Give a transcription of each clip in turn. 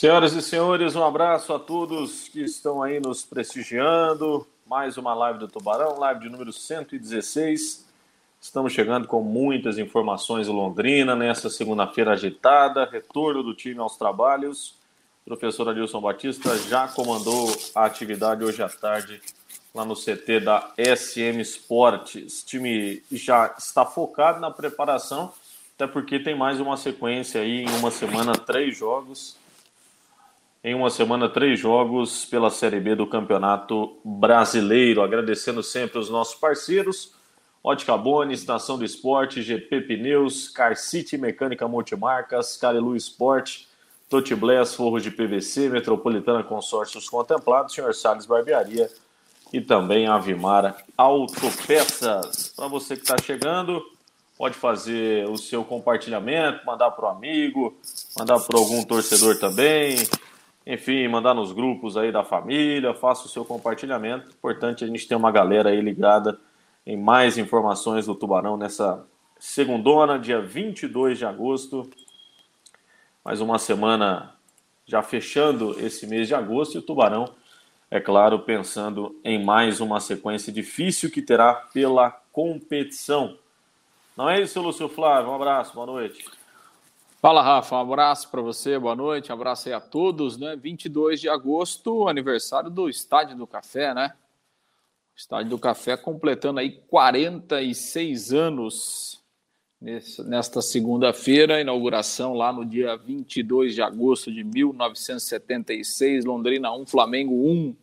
Senhoras e senhores, um abraço a todos que estão aí nos prestigiando. Mais uma live do Tubarão, live de número 116. Estamos chegando com muitas informações do Londrina nessa segunda-feira agitada, retorno do time aos trabalhos. O professor Adilson Batista já comandou a atividade hoje à tarde lá no CT da SM Esportes. O time já está focado na preparação, até porque tem mais uma sequência aí em uma semana, três jogos em uma semana, três jogos pela Série B do Campeonato Brasileiro. Agradecendo sempre os nossos parceiros: Ótica Boni, Estação do Esporte, GP Pneus, Car City Mecânica Multimarcas, Carilu Esporte, Totiblés, Forros de PVC, Metropolitana Consórcios Contemplados, Sr. Salles Barbearia e também Avimara Autopeças. Para você que está chegando, pode fazer o seu compartilhamento, mandar para o amigo, mandar para algum torcedor também, enfim, mandar nos grupos aí da família, faça o seu compartilhamento. Importante a gente ter uma galera aí ligada em mais informações do Tubarão nessa segundona, dia 22 de agosto. Mais uma semana já fechando esse mês de agosto e o Tubarão, é claro, pensando em mais uma sequência difícil que terá pela competição. Não é isso, Lúcio Flávio? Um abraço, boa noite. Fala, Rafa. Um abraço para você, boa noite. Um abraço aí a todos, né? 22 de agosto, aniversário do Estádio do Café, né? Estádio do Café completando aí 46 anos nesta segunda-feira, inauguração lá no dia 22 de agosto de 1976, Londrina 1, Flamengo 1.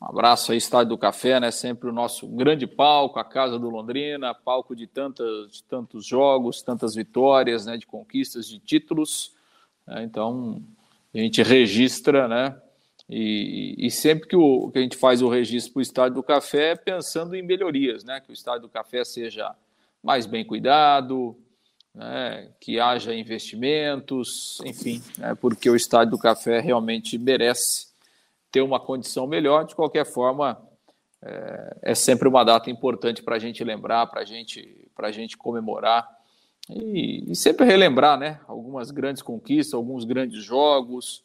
Um abraço aí, Estádio do Café, né? Sempre o nosso grande palco, a casa do Londrina, palco de, tantas, de tantos jogos, tantas vitórias, né? De conquistas, de títulos. Né? Então, a gente registra, né? E, e sempre que, o, que a gente faz o registro para o Estádio do Café, é pensando em melhorias, né? Que o Estádio do Café seja mais bem cuidado, né? que haja investimentos, enfim, né? porque o Estádio do Café realmente merece ter uma condição melhor. De qualquer forma, é, é sempre uma data importante para a gente lembrar, para gente, a gente comemorar e, e, sempre relembrar né, algumas grandes conquistas, alguns grandes jogos.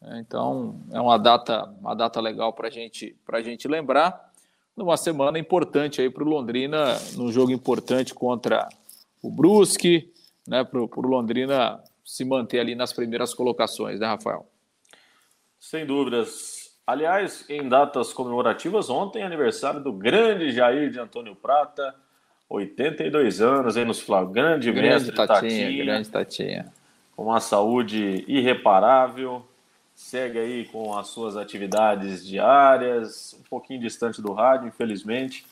Né. Então, é uma data, uma data legal para gente, a gente lembrar. Numa semana importante aí para o Londrina, num jogo importante contra o Brusque, né, para o Londrina se manter ali nas primeiras colocações, né, Rafael? Sem dúvidas. Aliás, em datas comemorativas, ontem aniversário do grande Jair de Antônio Prata, 82 anos aí nos Flávio, grande, grande mestre Tatinha, Tatinha, grande Tatinha. Com uma saúde irreparável, segue aí com as suas atividades diárias, um pouquinho distante do rádio, infelizmente.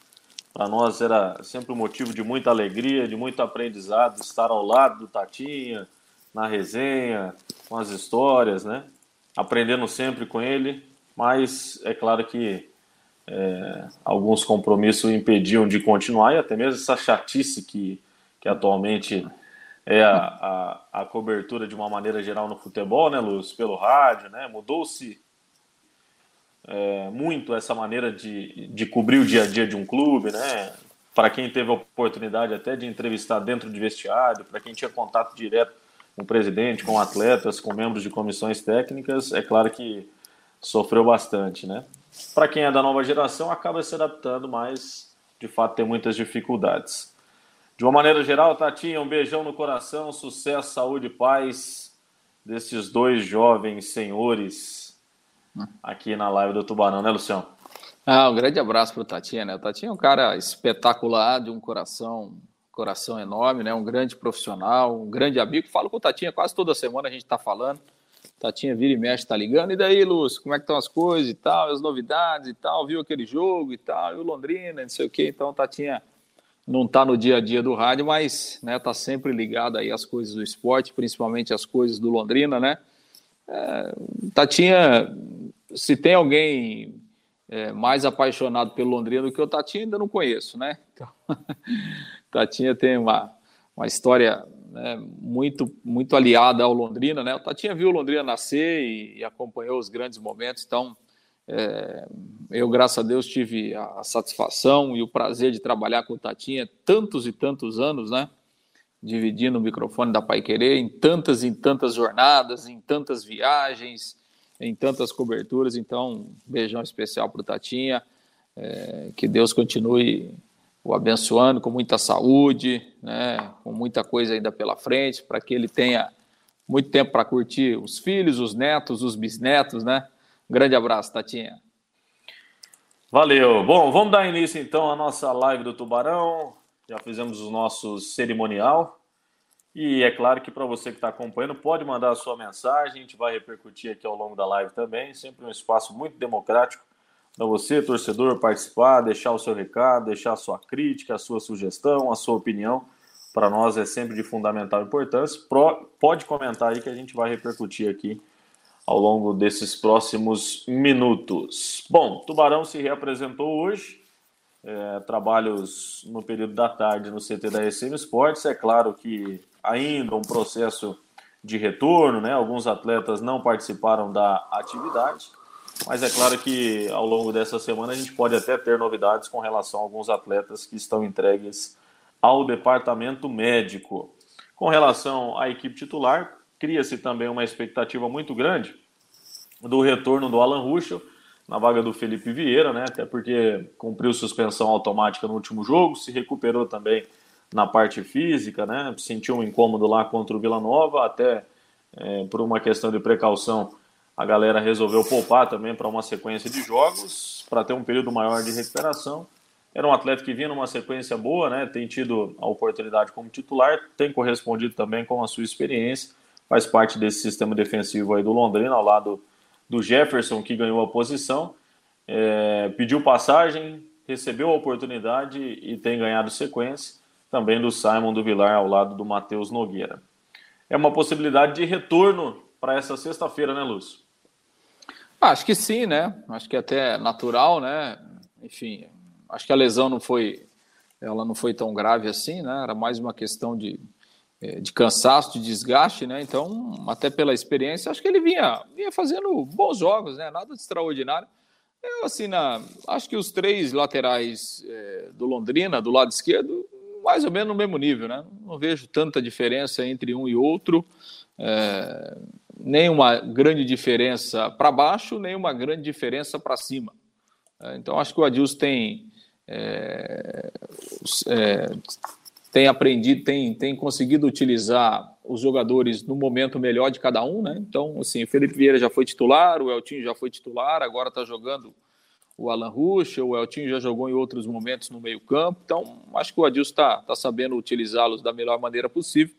Para nós era sempre um motivo de muita alegria, de muito aprendizado, estar ao lado do Tatinha, na resenha, com as histórias, né? Aprendendo sempre com ele mas é claro que é, alguns compromissos impediam de continuar e até mesmo essa chatice que, que atualmente é a, a, a, cobertura de uma maneira geral no futebol, né, Luz? Pelo rádio, né? Mudou-se é, muito essa maneira de, de cobrir o dia a dia de um clube, né? Para quem teve a oportunidade até de entrevistar dentro de vestiário, para quem tinha contato direto com o presidente, com atletas, com membros de comissões técnicas, é claro que sofreu bastante, né? Para quem é da nova geração, acaba se adaptando, mas de fato tem muitas dificuldades. De uma maneira geral, Tatinha, um beijão no coração, sucesso, saúde e paz desses dois jovens senhores aqui na live do Tubarão, né, Luciano? Ah, um grande abraço para o Tatinha, né? O Tatinha é um cara espetacular, de um coração, coração enorme, né? Um grande profissional, um grande amigo. Falo com o Tatinha quase toda semana, a gente está falando. Tatinha vira e mexe, tá ligando. E daí, Lúcio, como é que estão as coisas e tal, as novidades e tal, viu aquele jogo e tal, e o Londrina, não sei o quê. Então, Tatinha não tá no dia a dia do rádio, mas né, tá sempre ligado aí às coisas do esporte, principalmente as coisas do Londrina, né? É, Tatinha, se tem alguém é, mais apaixonado pelo Londrina do que o Tatinha, ainda não conheço, né? Então, Tatinha tem uma, uma história né, muito, muito aliada ao Londrina. Né? O Tatinha viu o Londrina nascer e, e acompanhou os grandes momentos, então é, eu, graças a Deus, tive a, a, satisfação e o prazer de trabalhar com o Tatinha tantos e tantos anos, né? dividindo o microfone da Pai Querer em tantas e tantas jornadas, em tantas viagens, em tantas coberturas. Então, um beijão especial para o Tatinha. É, que Deus continue o abençoando com muita saúde, né, com muita coisa ainda pela frente, para que ele tenha muito tempo para curtir os filhos, os netos, os bisnetos, né? Grande abraço, Tatinha. Valeu. Bom, vamos dar início então à nossa live do Tubarão. Já fizemos o nosso cerimonial. E é claro que para você que está acompanhando, pode mandar a sua mensagem, a gente vai repercutir aqui ao longo da live também. Sempre um espaço muito democrático para você, torcedor, participar, deixar o seu recado, deixar a sua crítica, a sua sugestão, a sua opinião. Para nós é sempre de fundamental importância. Pro, pode comentar aí que a gente vai repercutir aqui ao longo desses próximos minutos. Bom, Tubarão se reapresentou hoje. É, trabalhos no período da tarde no CT da SM Sports. É claro que ainda um processo de retorno, né? Alguns atletas não participaram da atividade. Mas é claro que ao longo dessa semana a gente pode até ter novidades com relação a alguns atletas que estão entregues ao departamento médico. Com relação à equipe titular, cria-se também uma expectativa muito grande do retorno do Alan Ruschel na vaga do Felipe Vieira, né? Até porque cumpriu suspensão automática no último jogo, se recuperou também na parte física, né? Sentiu um incômodo lá contra o Vila Nova, até é, por uma questão de precaução a galera resolveu poupar também para uma sequência de jogos, para ter um período maior de recuperação. Era um atleta que vinha numa sequência boa, né? Tem tido a oportunidade como titular, tem correspondido também com a sua experiência, faz parte desse sistema defensivo aí do Londrina, ao lado do Jefferson, que ganhou a posição. É, pediu passagem, recebeu a oportunidade e tem ganhado sequência. Também do Simon do Vilar ao lado do Matheus Nogueira. É uma possibilidade de retorno para essa sexta-feira, né, Lúcio? Acho que sim, né? Acho que é até natural, né? Enfim, acho que a lesão não foi, ela não foi tão grave assim, né? Era mais uma questão de, é, de cansaço, de desgaste, né? Então, até pela experiência, acho que ele vinha, vinha fazendo bons jogos, né? Nada de extraordinário. Eu, assim, na, acho que os três laterais é, do Londrina, do lado esquerdo, mais ou menos no mesmo nível, né? Não vejo tanta diferença entre um e outro. É, nem uma grande diferença para baixo, nem uma grande diferença para cima. É, então, acho que o Adilson tem, é, é, tem aprendido, tem, tem conseguido utilizar os jogadores no momento melhor de cada um, né? Então, assim, o Felipe Vieira já foi titular, o Eltinho já foi titular, agora está jogando o Alan Ruxa, o Eltinho já jogou em outros momentos no meio-campo. Então, acho que o Adilson está tá sabendo utilizá-los da melhor maneira possível.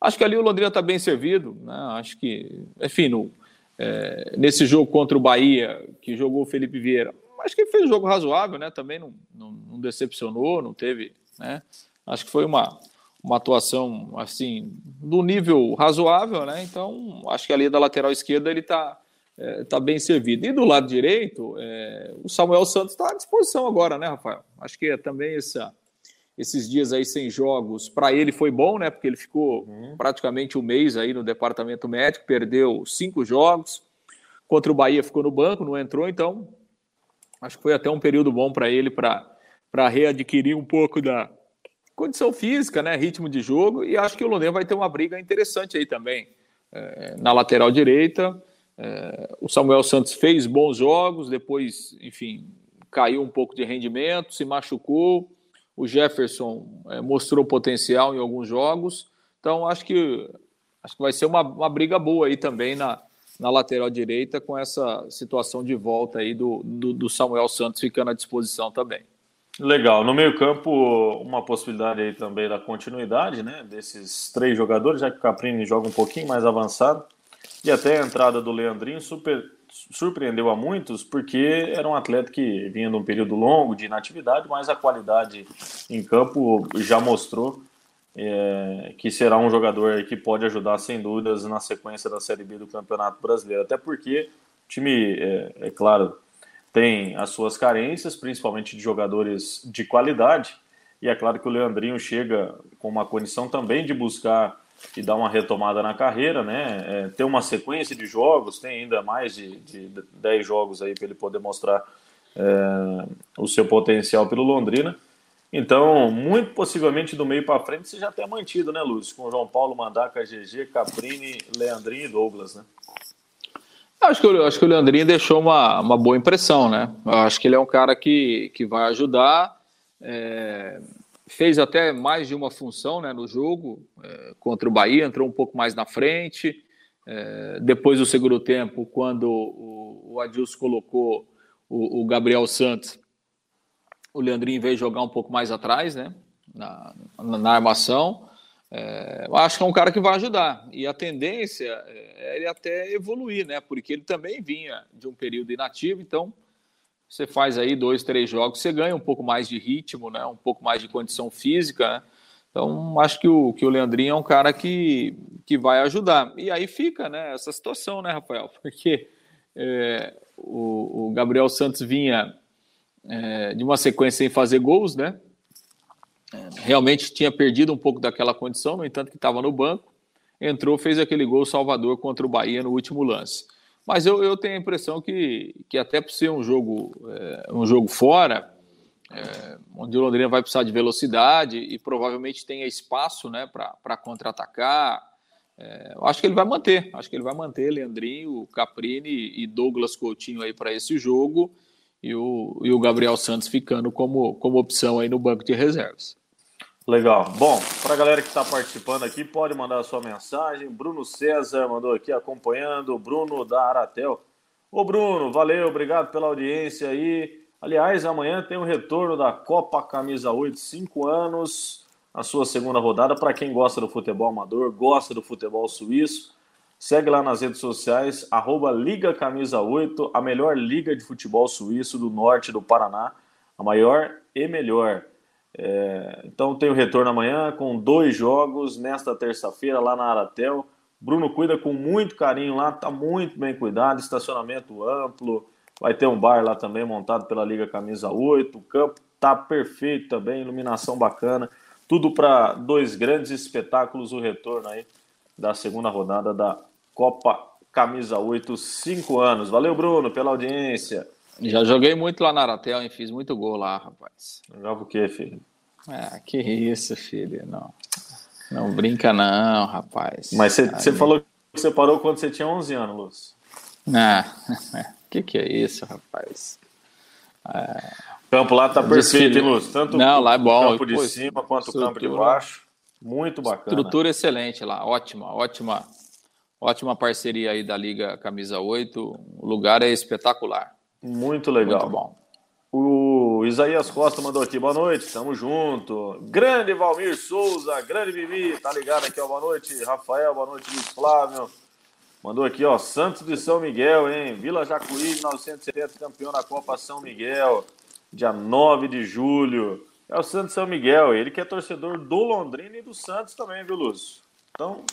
Acho que ali o Londrina está bem servido. Né? Acho que, enfim, no, é, nesse jogo contra o Bahia, que jogou o Felipe Vieira, acho que ele fez um jogo razoável, né? Também não, não, não decepcionou, não teve. Né? Acho que foi uma, uma atuação assim do nível razoável, né? Então acho que ali da lateral esquerda ele está é, tá bem servido. E do lado direito, é, o Samuel Santos está à disposição agora, né, Rafael? Acho que é também essa esses dias aí sem jogos, para ele foi bom, né? Porque ele ficou uhum. praticamente um mês aí no departamento médico, perdeu cinco jogos. Contra o Bahia ficou no banco, não entrou, então acho que foi até um período bom para ele para readquirir um pouco da condição física, né? Ritmo de jogo, e acho que o Londrina vai ter uma briga interessante aí também. É, na lateral direita, é, o Samuel Santos fez bons jogos, depois, enfim, caiu um pouco de rendimento, se machucou o Jefferson é, mostrou potencial em alguns jogos. Então, acho que, acho que vai ser uma, uma briga boa aí também na, na lateral direita, com essa situação de volta aí do, do, do Samuel Santos ficando à disposição também. Legal. No meio-campo, uma possibilidade aí também da continuidade, né? Desses três jogadores, já que o Caprini joga um pouquinho mais avançado. E até a entrada do Leandrinho super, surpreendeu a muitos porque era um atleta que vinha de um período longo de inatividade, mas a qualidade em campo já mostrou é, que será um jogador que pode ajudar sem dúvidas na sequência da Série B do Campeonato Brasileiro. Até porque o time, é, é claro, tem as suas carências, principalmente de jogadores de qualidade. E é claro que o Leandrinho chega com uma condição também de buscar e dar uma retomada na carreira, né? É, ter uma sequência de jogos, tem ainda mais de, de 10 jogos aí para ele poder mostrar é, o seu potencial pelo Londrina. Então, muito possivelmente do meio para frente você já tem mantido, né, Lúcio? Com João Paulo, Mandaca, GG, Caprini, Leandrinho e Douglas, né? Acho que, acho que o Leandrinho deixou uma, uma boa impressão, né? Eu acho que ele é um cara que, que vai ajudar. É, fez até mais de uma função né, no jogo é, contra o Bahia, entrou um pouco mais na frente. É, depois do segundo tempo, quando o, o Adilson colocou o, o Gabriel Santos, o Leandrinho veio jogar um pouco mais atrás, né? Na, na, na armação. É, acho que é um cara que vai ajudar. E a tendência é ele até evoluir, né? Porque ele também vinha de um período inativo, então você faz aí dois, três jogos, você ganha um pouco mais de ritmo, né? Um pouco mais de condição física, né? Então, acho que o, que o Leandrinho é um cara que, que vai ajudar. E aí fica, né? Essa situação, né, Rafael? Porque é, o, o Gabriel Santos vinha é, de uma sequência sem fazer gols, né? Realmente tinha perdido um pouco daquela condição, no entanto que estava no banco, entrou, fez aquele gol Salvador contra o Bahia no último lance. Mas eu, eu tenho a impressão que, que até por ser um jogo, é, um jogo fora, é, onde o Londrina vai precisar de velocidade e provavelmente tenha espaço né, para contra-atacar, é, eu acho que ele vai manter. Acho que ele vai manter Leandrinho, Caprini e Douglas Coutinho aí para esse jogo e o, e o Gabriel Santos ficando como, como opção aí no banco de reservas. Legal. Bom, para a galera que está participando aqui, pode mandar a sua mensagem. Bruno César mandou aqui acompanhando. Bruno da Aratel. Ô Bruno, valeu, obrigado pela audiência aí. Aliás, amanhã tem o um retorno da Copa Camisa 8, 5 anos, a sua segunda rodada. Para quem gosta do futebol amador, gosta do futebol suíço, Segue lá nas redes sociais, arroba Liga Camisa 8, a melhor liga de futebol suíço do norte do Paraná, a maior e melhor. É, então tem o retorno amanhã com dois jogos nesta terça-feira lá na Aratel. Bruno cuida com muito carinho lá, tá muito bem cuidado, estacionamento amplo, vai ter um bar lá também montado pela Liga Camisa 8, o campo tá perfeito também, iluminação bacana, tudo para dois grandes espetáculos, o retorno aí da segunda rodada da Copa Camisa 8, 5 anos. Valeu, Bruno, pela audiência. Já joguei muito lá na Aratel, e fiz muito gol lá, rapaz. Jogava o quê, filho? Ah, que isso, filho, não. Não brinca não, rapaz. Mas você falou que você parou quando você tinha 11 anos, Lúcio. Ah, que que é isso, rapaz? É... O campo lá tá perfeito, hein, Lúcio? Tanto não, lá é bom. o campo de cima quanto o campo de baixo. Muito bacana. Estrutura excelente lá, ótima, ótima Ótima parceria aí da Liga Camisa 8. O lugar é espetacular. Muito legal. Muito bom. O Isaías Costa mandou aqui, boa noite, tamo junto. Grande Valmir Souza, grande Vivi, tá ligado aqui, ó, boa noite. Rafael, boa noite, Luiz Flávio. Mandou aqui, ó, Santos de São Miguel, hein? Vila Jacuí, 1970, campeão da Copa São Miguel, dia 9 de julho. É o Santos São Miguel, ele que é torcedor do Londrina e do Santos também, viu, Lúcio? Então,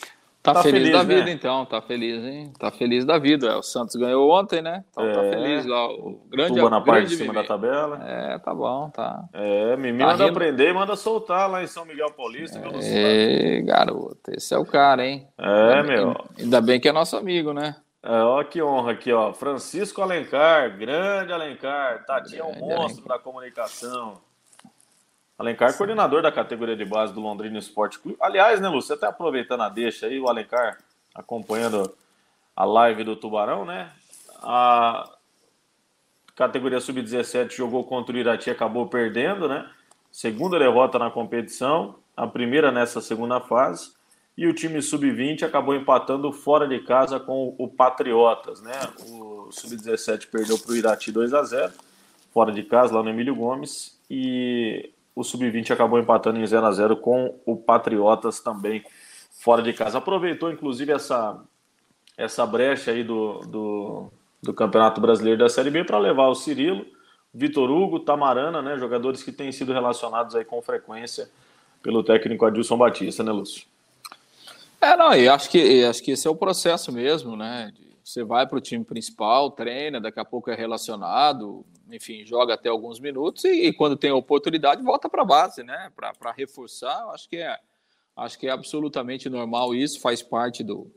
Tá, tá feliz, feliz, da né? vida, então. Tá feliz, hein? Tá feliz da vida. O Santos ganhou ontem, né? Então tá é, tá feliz lá. O grande Tuba na parte de cima da tabela. É, tá bom, tá. É, Mimi tá manda rindo. aprender e manda soltar lá em São Miguel Paulista. É, garoto, esse é o cara, hein? É, meu. Ainda bem que é nosso amigo, né? É, ó, que honra aqui, ó. Francisco Alencar, grande Alencar. Tadinho é um monstro Alencar. da comunicação. Alencar, Sim. coordenador da categoria de base do Londrina Esporte Clube. Aliás, né, Lúcio, você está aproveitando a deixa aí, o Alencar acompanhando a live do Tubarão, né? A categoria sub-17 jogou contra o Irati e acabou perdendo, né? Segunda derrota na competição, a primeira nessa segunda fase. E o time sub-20 acabou empatando fora de casa com o Patriotas, né? O sub-17 perdeu para o Irati 2 a 0 fora de casa, lá no Emílio Gomes. E o Sub-20 acabou empatando em 0 a 0 com o Patriotas também fora de casa. Aproveitou, inclusive, essa, essa brecha aí do, do, do Campeonato Brasileiro da Série B para levar o Cirilo, Vitor Hugo, Tamarana, né, jogadores que têm sido relacionados aí com frequência pelo técnico Adilson Batista, né, Lúcio? É, não, e acho que, acho que esse é o processo mesmo, né? Você vai para o time principal, treina, daqui a pouco é relacionado, enfim, joga até alguns minutos e, e quando tem oportunidade volta para a base, né? Para reforçar, acho que é acho que é absolutamente normal isso, faz parte do,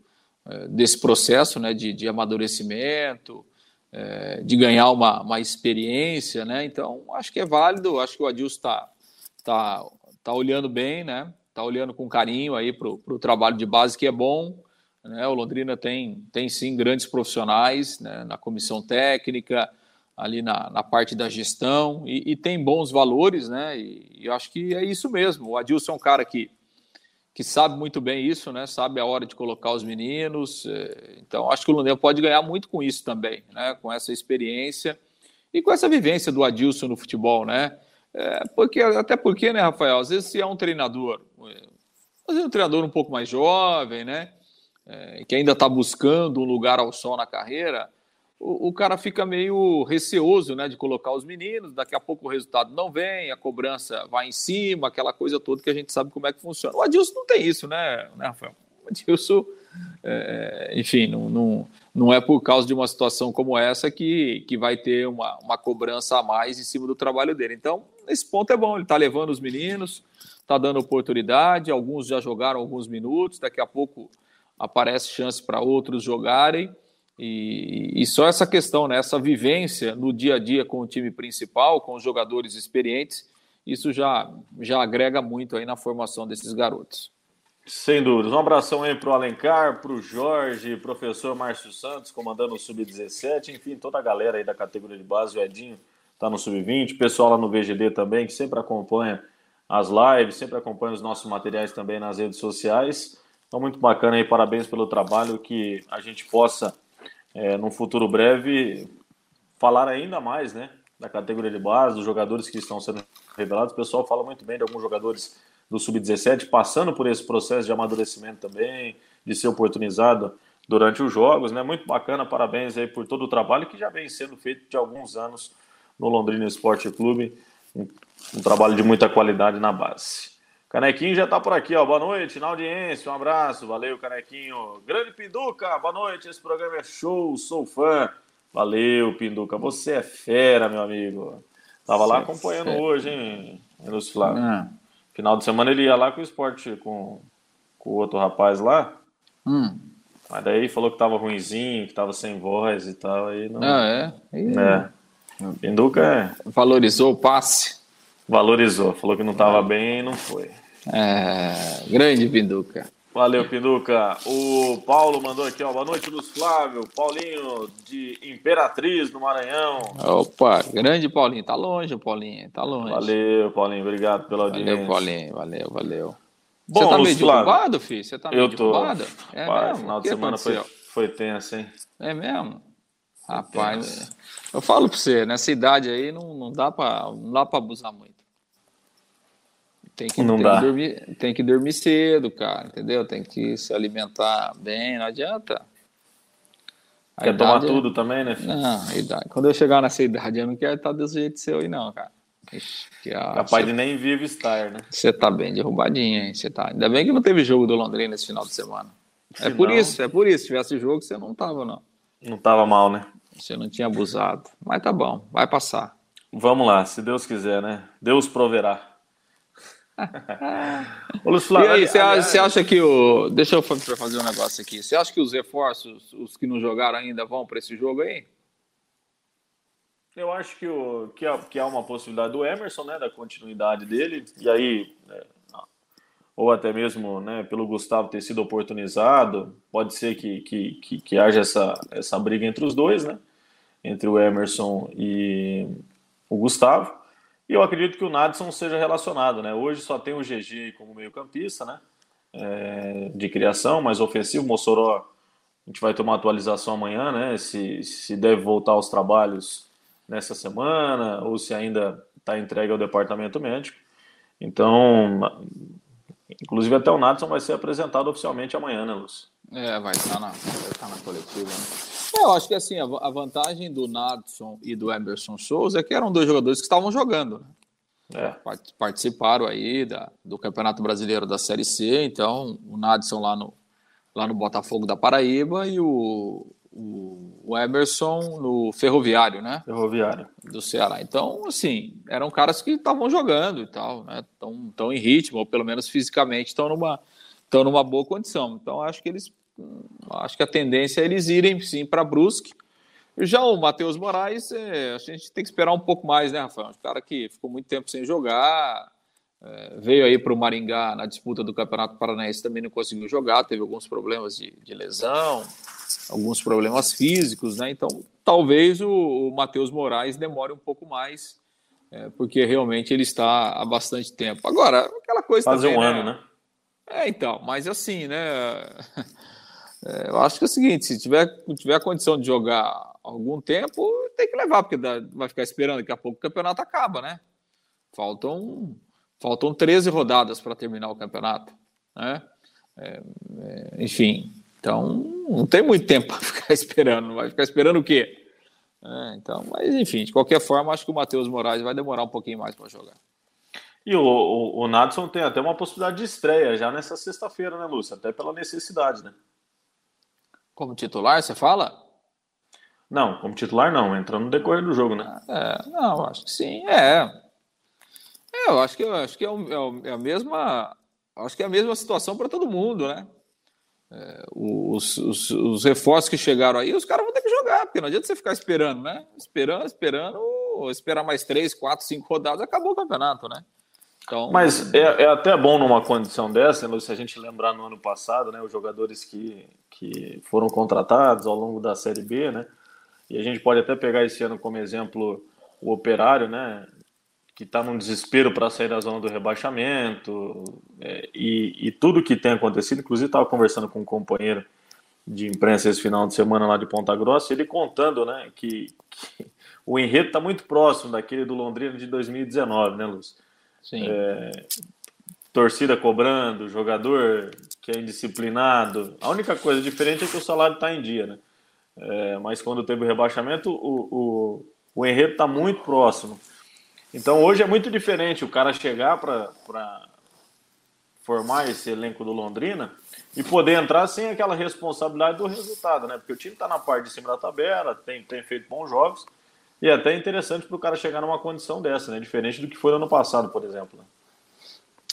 é, desse processo né, de, de amadurecimento, é, de ganhar uma, uma experiência, né? Então, acho que é válido, acho que o Adilson está tá, tá olhando bem, né? Tá olhando com carinho aí para o trabalho de base que é bom. Né? O Londrina tem, tem sim grandes profissionais né? na comissão técnica, ali na, na parte da gestão e, e, tem bons valores, né? E, e eu acho que é isso mesmo. O Adilson é um cara que, que sabe muito bem isso, né? Sabe a hora de colocar os meninos. É, então, acho que o Londrina pode ganhar muito com isso também, né? Com essa experiência e com essa vivência do Adilson no futebol, né? É, porque, até porque, né, Rafael? Às vezes, se é um treinador, às vezes é um treinador um pouco mais jovem, né? É, que ainda está buscando um lugar ao sol na carreira, o, o, cara fica meio receoso, né, de colocar os meninos. Daqui a pouco o resultado não vem, a cobrança vai em cima, aquela coisa toda que a gente sabe como é que funciona. O Adilson não tem isso, né, né Rafael? O Adilson, é, enfim, não, não, não é por causa de uma situação como essa que, que vai ter uma, uma cobrança a mais em cima do trabalho dele. Então, nesse ponto é bom, ele está levando os meninos, está dando oportunidade, alguns já jogaram alguns minutos, daqui a pouco aparece chance para outros jogarem. E, e, só essa questão, né, essa vivência no dia a dia com o time principal, com os jogadores experientes, isso já, já agrega muito aí na formação desses garotos. Sem dúvidas. Um abração aí para o Alencar, para o Jorge, professor Márcio Santos, comandando o Sub-17, enfim, toda a galera aí da categoria de base, o Edinho está no Sub-20, pessoal lá no VGD também, que sempre acompanha as lives, sempre acompanha os nossos materiais também nas redes sociais. Então, muito bacana aí, parabéns pelo trabalho, que a gente possa, é, num futuro breve, falar ainda mais, né, da categoria de base, dos jogadores que estão sendo revelados. O pessoal fala muito bem de alguns jogadores do Sub-17, passando por esse processo de amadurecimento também, de ser oportunizado durante os jogos, né? Muito bacana, parabéns aí por todo o trabalho que já vem sendo feito de alguns anos no Londrina Esporte Clube, um, um trabalho de muita qualidade na base. Canequinho já tá por aqui, ó. Boa noite, na audiência, um abraço, valeu, Canequinho. Grande Pinduca, boa noite, esse programa é show, sou fã. Valeu, Pinduca, você é fera, meu amigo. Tava lá é acompanhando hoje, hein, Lúcio Flávio. Ah. Final de semana ele ia lá com o esporte, com, com o outro rapaz lá. Hum. Mas daí falou que tava ruimzinho, que tava sem voz e tal. Aí não... Ah, é? E... é. Pinduca é... Valorizou o passe? Valorizou. Falou que não tava ah. bem e não foi. É... Grande Pinduca. Valeu, Pinduca. O Paulo mandou aqui, ó. Boa noite, Luz Flávio. Paulinho de Imperatriz, no Maranhão. Opa, grande Paulinho. Tá longe, Paulinho. Tá longe. Valeu, Paulinho. Obrigado pela audiência. Valeu, Paulinho. Valeu, valeu. Bom, Você tá meio derrubado, filho? Você tá meio Eu tô. derrubado? É Pai, mesmo? final de semana foi, foi tenso, hein? É mesmo? Rapaz, eu falo pra você, nessa idade aí não, não dá pra, não dá pra abusar muito. Tem que, não tem dá. Que dormir, tem que dormir cedo, cara, entendeu? Tem que se alimentar bem, não adianta. A Quer tomar tudo também, né? Filho? Não, idade. Quando eu chegar nessa idade, eu não quero estar desse jeito seu aí, não, cara. Que, ah, Capaz você... de nem vivo estar, né? Você tá bem derrubadinho, hein? Você tá... Ainda bem que não teve jogo do Londrina esse final de semana. Se é por não... isso, é por isso. Se tivesse jogo, você não tava, não. Não tava mal, né? Você não tinha abusado. Mas tá bom, vai passar. Vamos lá, se Deus quiser, né? Deus proverá. Ô, Flávio, e aí, você, acha, acha que o. Deixa eu fazer um negócio aqui. Você acha que os reforços, os que não jogaram ainda, vão para esse jogo aí? Eu acho que, o, que, há, que há uma possibilidade do Emerson, né? Da continuidade dele. E aí. É, ou até mesmo né, pelo Gustavo ter sido oportunizado, pode ser que, que, que, que haja essa, essa briga entre os dois, né? Entre o Emerson e o Gustavo. E eu acredito que o Nadson seja relacionado, né? Hoje só tem o GG como meio-campista, né? É, de criação, mas ofensivo. Mossoró, a gente vai ter uma atualização amanhã, né? Se, se deve voltar aos trabalhos nessa semana ou se ainda está entregue ao departamento médico. Então, inclusive até o Nadson vai ser apresentado oficialmente amanhã, né, Lúcio? É, vai estar na, vai estar na coletiva. Né? É, eu acho que assim, a, vantagem do Nadson e do Emerson Souza é que eram dois jogadores que estavam jogando. Né? É. Participaram aí da, do Campeonato Brasileiro da Série C, então o Nadson lá no, lá no Botafogo da Paraíba e o, o, o Emerson no Ferroviário, né? Ferroviário. Do Ceará. Então, assim, eram caras que estavam jogando e tal, né? Estão em ritmo, ou pelo menos fisicamente estão numa, numa boa condição. Então, acho que eles acho que a tendência é eles irem sim para Brusque. Já o Matheus Moraes, é, a gente tem que esperar um pouco mais, né, Rafael? Um cara que ficou muito tempo sem jogar, é, veio aí para o Maringá na disputa do Campeonato Paranaense, também não conseguiu jogar, teve alguns problemas de, de lesão, alguns problemas físicos, né? Então, talvez o, o Matheus Moraes demore um pouco mais, é, porque realmente ele está há bastante tempo. Agora, aquela coisa. Fazer um né? ano, né? É, então, mas assim, né? É, eu acho que é o seguinte: se tiver, tiver a condição de jogar algum tempo, tem que levar, porque dá, vai ficar esperando, daqui a pouco o campeonato acaba, né? Faltam, faltam 13 rodadas para terminar o campeonato, né? É, é, enfim, então não tem muito tempo para ficar esperando, vai ficar esperando o quê? É, então, mas enfim, de qualquer forma, acho que o Matheus Moraes vai demorar um pouquinho mais para jogar. E o, o, o Nadson tem até uma possibilidade de estreia já nessa sexta-feira, né, Lúcio? Até pela necessidade, né? Como titular, você fala? Não, como titular não, entrando no decorrer do jogo, né? É, não, acho que sim, é. é eu acho que, eu acho que é, o, é a mesma. Acho que é a mesma situação para todo mundo, né? É, os, os, os, reforços que chegaram aí, os caras vão ter que jogar, porque não adianta você ficar esperando, né? Esperando, esperando, esperar mais três, quatro, cinco rodadas, acabou o campeonato, né? Então, Mas é, é até bom numa condição dessa, né, se a gente lembrar no ano passado, né, os jogadores que, que foram contratados ao longo da Série B, né? E a gente pode até pegar esse ano como exemplo o Operário, né? Que está num desespero para sair da zona do rebaixamento é, e, e, tudo que tem acontecido. Inclusive, estava conversando com um companheiro de imprensa esse final de semana lá de Ponta Grossa, ele contando, né, que, que o enredo está muito próximo daquele do Londrina de 2019, né, Lúcio? É, torcida cobrando, jogador que é indisciplinado. A única coisa diferente é que o salário está em dia, né? É, mas quando teve o rebaixamento, o, o, o enredo está muito próximo. Então hoje é muito diferente o cara chegar para formar esse elenco do Londrina e poder entrar sem aquela responsabilidade do resultado, né? Porque o time está na parte de cima da tabela, tem, tem feito bons jogos e é até interessante para o cara chegar numa condição dessa, né? Diferente do que foi no ano passado, por exemplo.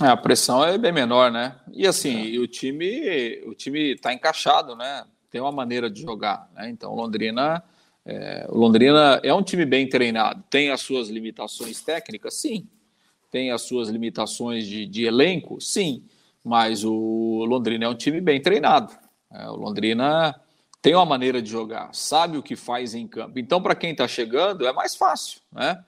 É, a pressão é bem menor, né? E assim, é. o time o time está encaixado, né? Tem uma maneira de jogar, né? Então, Londrina é, o Londrina é um time bem treinado. Tem as suas limitações técnicas, sim. Tem as suas limitações de, de elenco, sim. Mas o Londrina é um time bem treinado. É, o Londrina tem uma maneira de jogar, sabe o que faz em campo. Então, para quem está chegando, é mais fácil, né?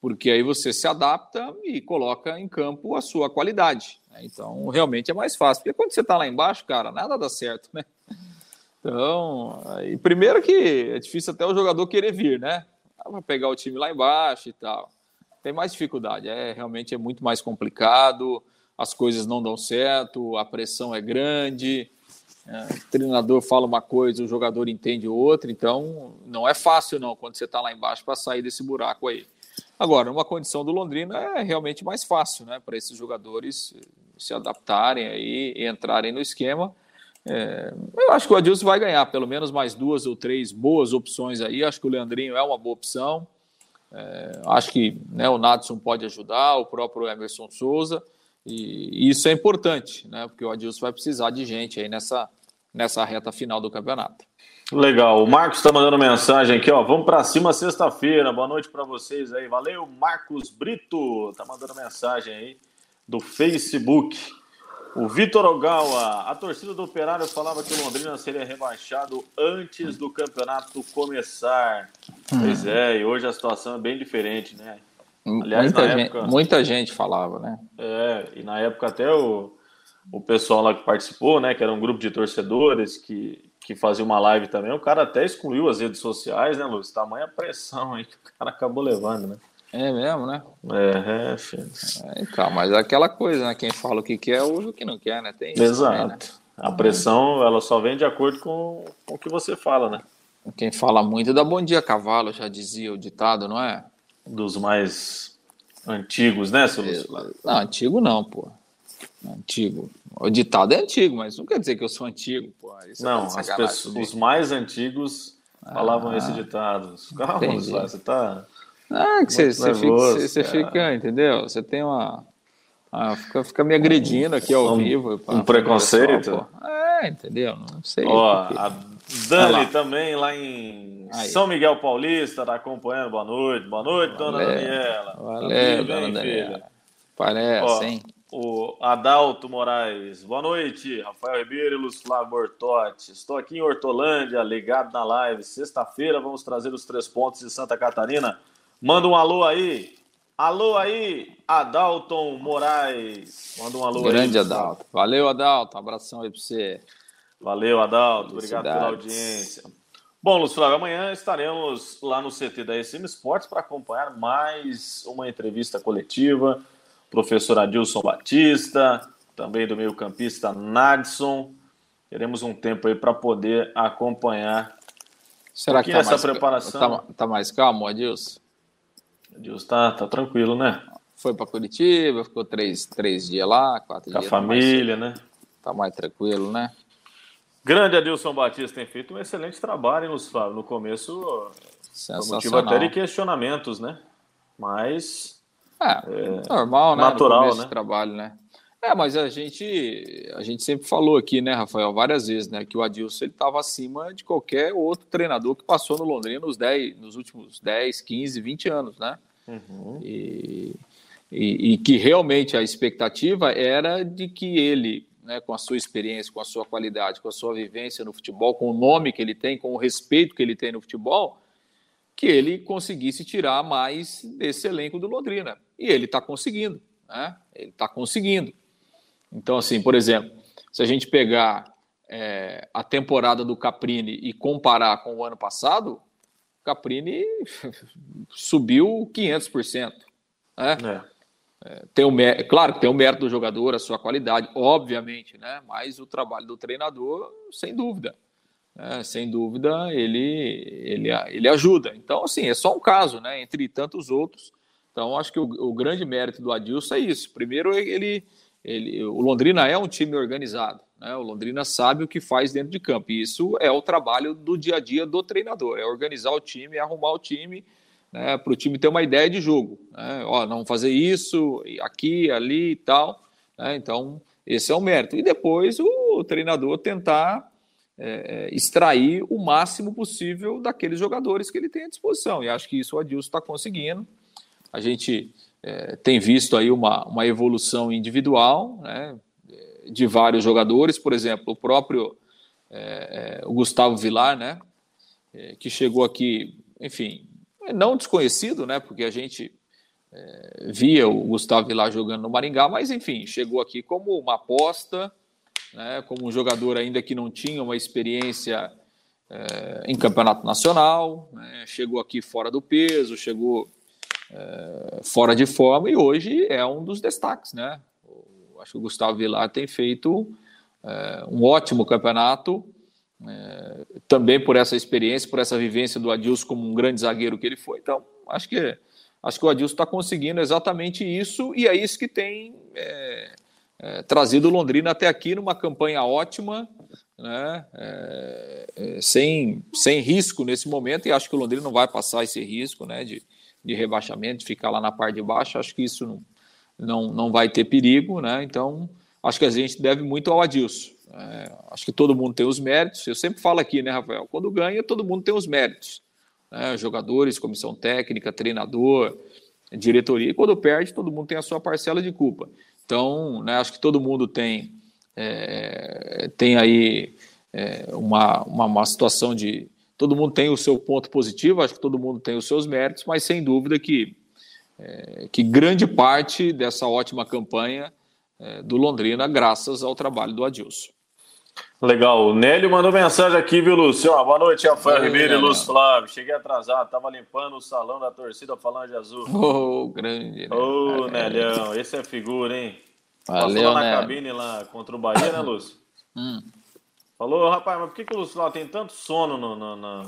Porque aí você se adapta e coloca em campo a sua qualidade. Né? Então, realmente é mais fácil. Porque quando você está lá embaixo, cara, nada dá certo, né? Então, aí, primeiro que é difícil até o jogador querer vir, né? Para pegar o time lá embaixo e tal. Tem mais dificuldade, é realmente é muito mais complicado, as coisas não dão certo, a pressão é grande, o treinador fala uma coisa, o jogador entende outra, então não é fácil não quando você está lá embaixo para sair desse buraco aí. Agora, uma condição do Londrina é realmente mais fácil, né, para esses jogadores se adaptarem aí e entrarem no esquema. É, eu acho que o Adilson vai ganhar pelo menos mais duas ou três boas opções aí. Acho que o Leandrinho é uma boa opção. É, acho que né, o Nadson pode ajudar, o próprio Emerson Souza. E, e isso é importante, né? Porque o Adilson vai precisar de gente aí nessa, nessa reta final do campeonato. Legal. O Marcos está mandando mensagem aqui, ó. Vamos para cima sexta-feira. Boa noite para vocês aí. Valeu, Marcos Brito. Tá mandando mensagem aí do Facebook. O Vitor Ogawa, a torcida do Operário falava que o Londrina seria rebaixado antes do campeonato começar. Hum. Pois é, e hoje a situação é bem diferente, né? Aliás, muita, gente, época, muita gente falava, né? É, e na época até o, o pessoal lá que participou, né, que era um grupo de torcedores que, que fazia uma live também, o cara até excluiu as redes sociais, né, Luiz? Tamanha pressão aí que o cara acabou levando, né? É mesmo, né? É, é filho. É, então, mas é aquela coisa, né? Quem fala o que quer, usa o que não quer, né? Tem Exato. Também, né? A pressão, ela só vem de acordo com, com o que você fala, né? Quem fala muito dá bom dia cavalo, já dizia o ditado, não é? Dos mais antigos, né, seu Lúcio? Não, antigo não, pô. Antigo. O ditado é antigo, mas não quer dizer que eu sou antigo, pô. Isso é não, é pessoas, os mais antigos falavam ah, esse ditado. Calma, você tá. Ah, que você, você, fica, você, você fica, entendeu? Você tem uma. Ah, fica, fica me agredindo aqui ao um, vivo. Um preconceito? é, entendeu? Não sei. Ó, a Dani também lá em Aí. São Miguel Paulista está acompanhando. Boa noite. Boa noite, valeu, dona Daniela. Valeu, dona Daniela. Parece, Ó, hein? O Adalto Moraes. Boa noite, Rafael Ribeiro e Luz Flávio Bortotti. Estou aqui em Hortolândia, ligado na live. Sexta-feira vamos trazer os três pontos de Santa Catarina. Manda um alô aí. Alô aí, Adalton Moraes. Manda um alô Grande aí. Grande Adalto. Valeu, Adalto. Abração aí para você. Valeu, Adalto. Obrigado pela audiência. Bom, Luz Flávio, amanhã estaremos lá no CT da SM Esportes para acompanhar mais uma entrevista coletiva professor Adilson Batista, também do meio-campista Nadson. Teremos um tempo aí para poder acompanhar. Será que tá essa mais, preparação? Tá, tá, mais calmo, Adilson? Adilson tá, tá tranquilo, né? Foi para Curitiba, ficou três, três dias lá, quatro Com dias. Com a família, tá mais, né? Tá mais tranquilo, né? Grande Adilson Batista tem feito um excelente trabalho, nos Fábio. No começo, foi motivo até de questionamentos, né? Mas é, é normal, né? Natural, né? trabalho, né? É, mas a gente, a gente sempre falou aqui, né, Rafael, várias vezes, né, que o Adilson ele estava acima de qualquer outro treinador que passou no Londrina nos, 10, nos últimos 10, 15, 20 anos, né? Uhum. E, e, e, que realmente a expectativa era de que ele, né, com a sua experiência, com a sua qualidade, com a sua vivência no futebol, com o nome que ele tem, com o respeito que ele tem no futebol, que ele conseguisse tirar mais desse elenco do Londrina. E ele está conseguindo, né? Ele está conseguindo. Então, assim, por exemplo, se a gente pegar é, a temporada do Caprini e comparar com o ano passado, o Caprini subiu 500%. Né? É. É, tem o, claro que tem o mérito do jogador, a sua qualidade, obviamente, né? mas o trabalho do treinador, sem dúvida. Né? Sem dúvida, ele, ele, ele ajuda. Então, assim, é só um caso, né? entre tantos outros então, acho que o, o, grande mérito do Adilson é isso. Primeiro, ele, ele, o Londrina é um time organizado. Né? O Londrina sabe o que faz dentro de campo. E isso é o trabalho do dia a dia do treinador: é organizar o time, é arrumar o time né, para o time ter uma ideia de jogo. Né? Ó, não fazer isso, aqui, ali e tal. Né? Então, esse é o mérito. E depois o, treinador tentar é, é extrair o máximo possível daqueles jogadores que ele tem à disposição. E acho que isso o Adilson está conseguindo. A gente é, tem visto aí uma, uma evolução individual né, de vários jogadores, por exemplo, o próprio é, é o Gustavo Vilar, né, é, que chegou aqui, enfim, não desconhecido, né, porque a gente é, via o Gustavo Vilar jogando no Maringá, mas enfim, chegou aqui como uma aposta, né, como um jogador ainda que não tinha uma experiência é, em campeonato nacional, né, chegou aqui fora do peso, chegou é, fora de forma e hoje é um dos destaques, né? acho que o Gustavo Vilar tem feito é, um ótimo campeonato, é, também por essa experiência, por essa vivência do Adilson como um grande zagueiro que ele foi. Então, acho que acho que o Adilson está conseguindo exatamente isso e é isso que tem é, é, trazido Londrina até aqui numa campanha ótima, né? Sem, sem risco nesse momento, e acho que o Londrina não vai passar esse risco né? de, de rebaixamento, ficar lá na parte de baixo, acho que isso não, não, não vai ter perigo, né? Então, acho que a gente deve muito ao Adilson. É, acho que todo mundo tem os méritos. Eu sempre falo aqui, né, Rafael? Quando ganha, todo mundo tem os méritos. Né? Jogadores, comissão técnica, treinador, diretoria. E quando perde, todo mundo tem a sua parcela de culpa. Então, né, acho que todo mundo tem, é, tem aí é, uma, uma, uma situação de, todo mundo tem o seu ponto positivo, acho que todo mundo tem os seus méritos, mas sem dúvida que, é, que grande parte dessa ótima campanha é, do Londrina, graças ao trabalho do Adilson. Legal. O Nélio mandou mensagem aqui, viu, Lúcio? Boa noite, Rafael Ribeiro e Lúcio Flávio. Cheguei atrasado, tava limpando o salão da torcida falando de azul. Ô, oh, grande. Né? Ô, oh, Nélio, esse é figura, hein? Valeu, Passou lá na cabine lá contra o Bahia, né, Lúcio? hum. Falou, rapaz, mas por que, que o Luciano tem tanto sono no, no, no...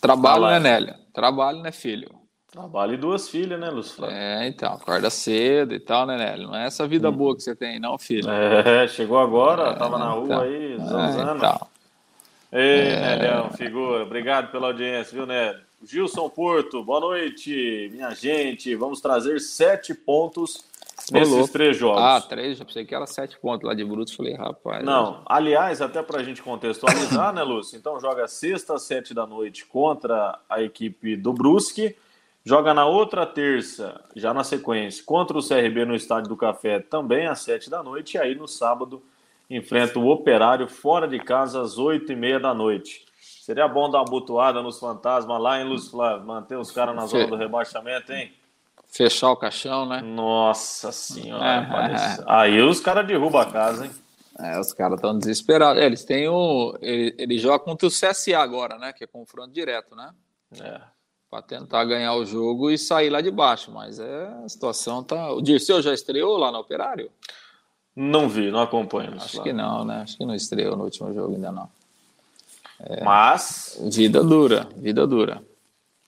Trabalho, né, Nélia? Trabalho, né, filho? Trabalho e duas filhas, né, Lúcio? É, então, acorda cedo e tal, né, Nélio? Não é essa vida hum. boa que você tem, não, filho. É, chegou agora, é, tava na rua então, aí, é, zanzando. É, então. Ei, é... Nélio, figura, obrigado pela audiência, viu, Nélio? Gilson Porto, boa noite, minha gente. Vamos trazer sete pontos Nesses três jogos. Ah, três, já pensei que era sete pontos lá de Brutos. Falei, rapaz. Não, aliás, até para a gente contextualizar, né, Lúcio? Então joga sexta, sete da noite contra a equipe do Brusque. Joga na outra terça, já na sequência, contra o CRB no Estádio do Café, também às sete da noite. E aí no sábado enfrenta o Operário fora de casa às oito e meia da noite. Seria bom dar uma butuada nos fantasmas lá, em Luz Flávio? Manter os caras na zona do rebaixamento, hein? Fechar o caixão, né? Nossa senhora. É. Aí os caras derrubam a casa, hein? É, os caras estão desesperados. Eles têm o. Ele, ele joga contra o CSA agora, né? Que é confronto direto, né? É para tentar ganhar o jogo e sair lá de baixo. Mas é, a situação tá. O Dirceu já estreou lá no Operário? Não vi, não acompanho. Acho que não, né? Acho que não estreou no último jogo ainda não. É, Mas. Vida dura, vida dura.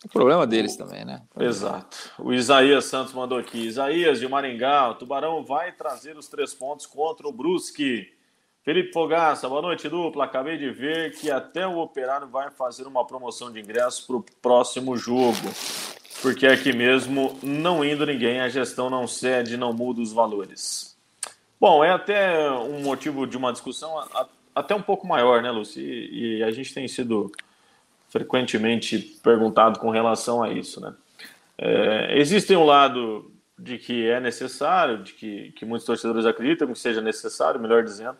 O problema deles também, né? Exato. O Isaías Santos mandou aqui. Isaías de Maringá, o Tubarão vai trazer os três pontos contra o Brusque. Felipe Fogaça, boa noite, dupla. Acabei de ver que até o Operário vai fazer uma promoção de ingressos para o próximo jogo. Porque aqui mesmo, não indo ninguém, a gestão não cede, não muda os valores. Bom, é até um motivo de uma discussão até um pouco maior, né, Luci? E a gente tem sido frequentemente perguntado com relação a isso, né? É, existe um lado de que é necessário, de que, que muitos torcedores acreditam que seja necessário, melhor dizendo,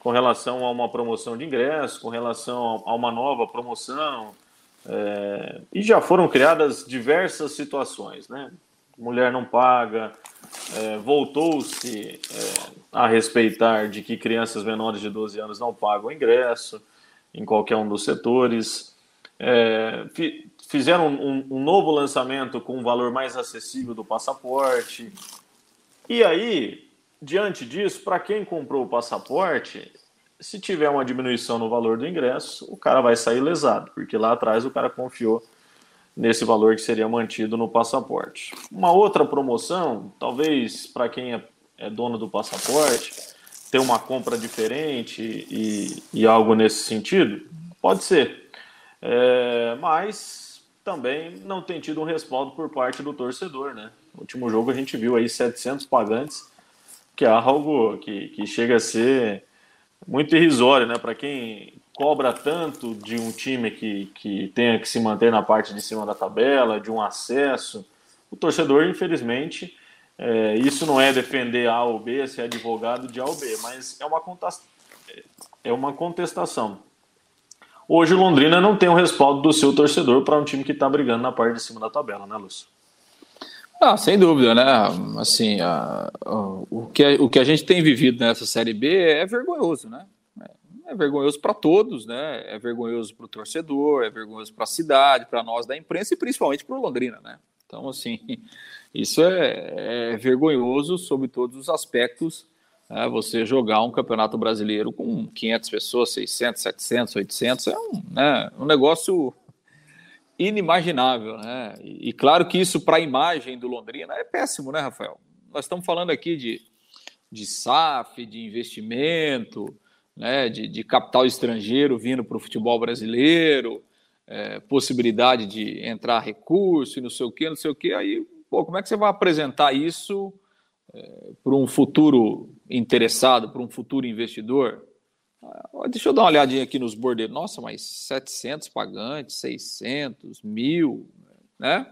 com relação a uma promoção de ingresso, com relação a uma nova promoção. É, e já foram criadas diversas situações, né? Mulher não paga, é, voltou-se é, a respeitar de que crianças menores de 12 anos não pagam ingresso em qualquer um dos setores. É, fizeram um, um novo lançamento com um valor mais acessível do passaporte. E aí, Diante disso, para quem comprou o passaporte, se tiver uma diminuição no valor do ingresso, o cara vai sair lesado, porque lá atrás o cara confiou nesse valor que seria mantido no passaporte. Uma outra promoção, talvez para quem é, é, dono do passaporte, ter uma compra diferente e, e algo nesse sentido, pode ser. É, mas também não tem tido um respaldo por parte do torcedor, né? No último jogo a gente viu aí 700 pagantes que é algo que, que chega a ser muito irrisório, né? Para quem cobra tanto de um time que, que tenha que se manter na parte de cima da tabela, de um acesso, o torcedor, infelizmente, é, isso não é defender A ou B, ser advogado de A ou B, mas é uma, é uma contestação. Hoje o Londrina não tem o respaldo do seu torcedor para um time que está brigando na parte de cima da tabela, né, Lúcio? Ah, sem dúvida, né? Assim, a, a, o, que a, o que a gente tem vivido nessa Série B é vergonhoso, né? É, vergonhoso para todos, né? É vergonhoso para o torcedor, é vergonhoso para a cidade, para nós da imprensa e principalmente para o Londrina, né? Então, assim, isso é, é vergonhoso sobre todos os aspectos. Né? Você jogar um campeonato brasileiro com 500 pessoas, 600, 700, 800, é um, né, um negócio inimaginável, né? E, e claro que isso para a imagem do Londrina é péssimo, né, Rafael? Nós estamos falando aqui de, de SAF, de investimento, né, de, de capital estrangeiro vindo para o futebol brasileiro, é, possibilidade de entrar recurso e não sei o que, não sei o que. Aí, pô, como é que você vai apresentar isso é, para um futuro interessado, para um futuro investidor? Deixa eu dar uma olhadinha aqui nos bordeiros. Nossa, mas 700 pagantes, 600, mil, né?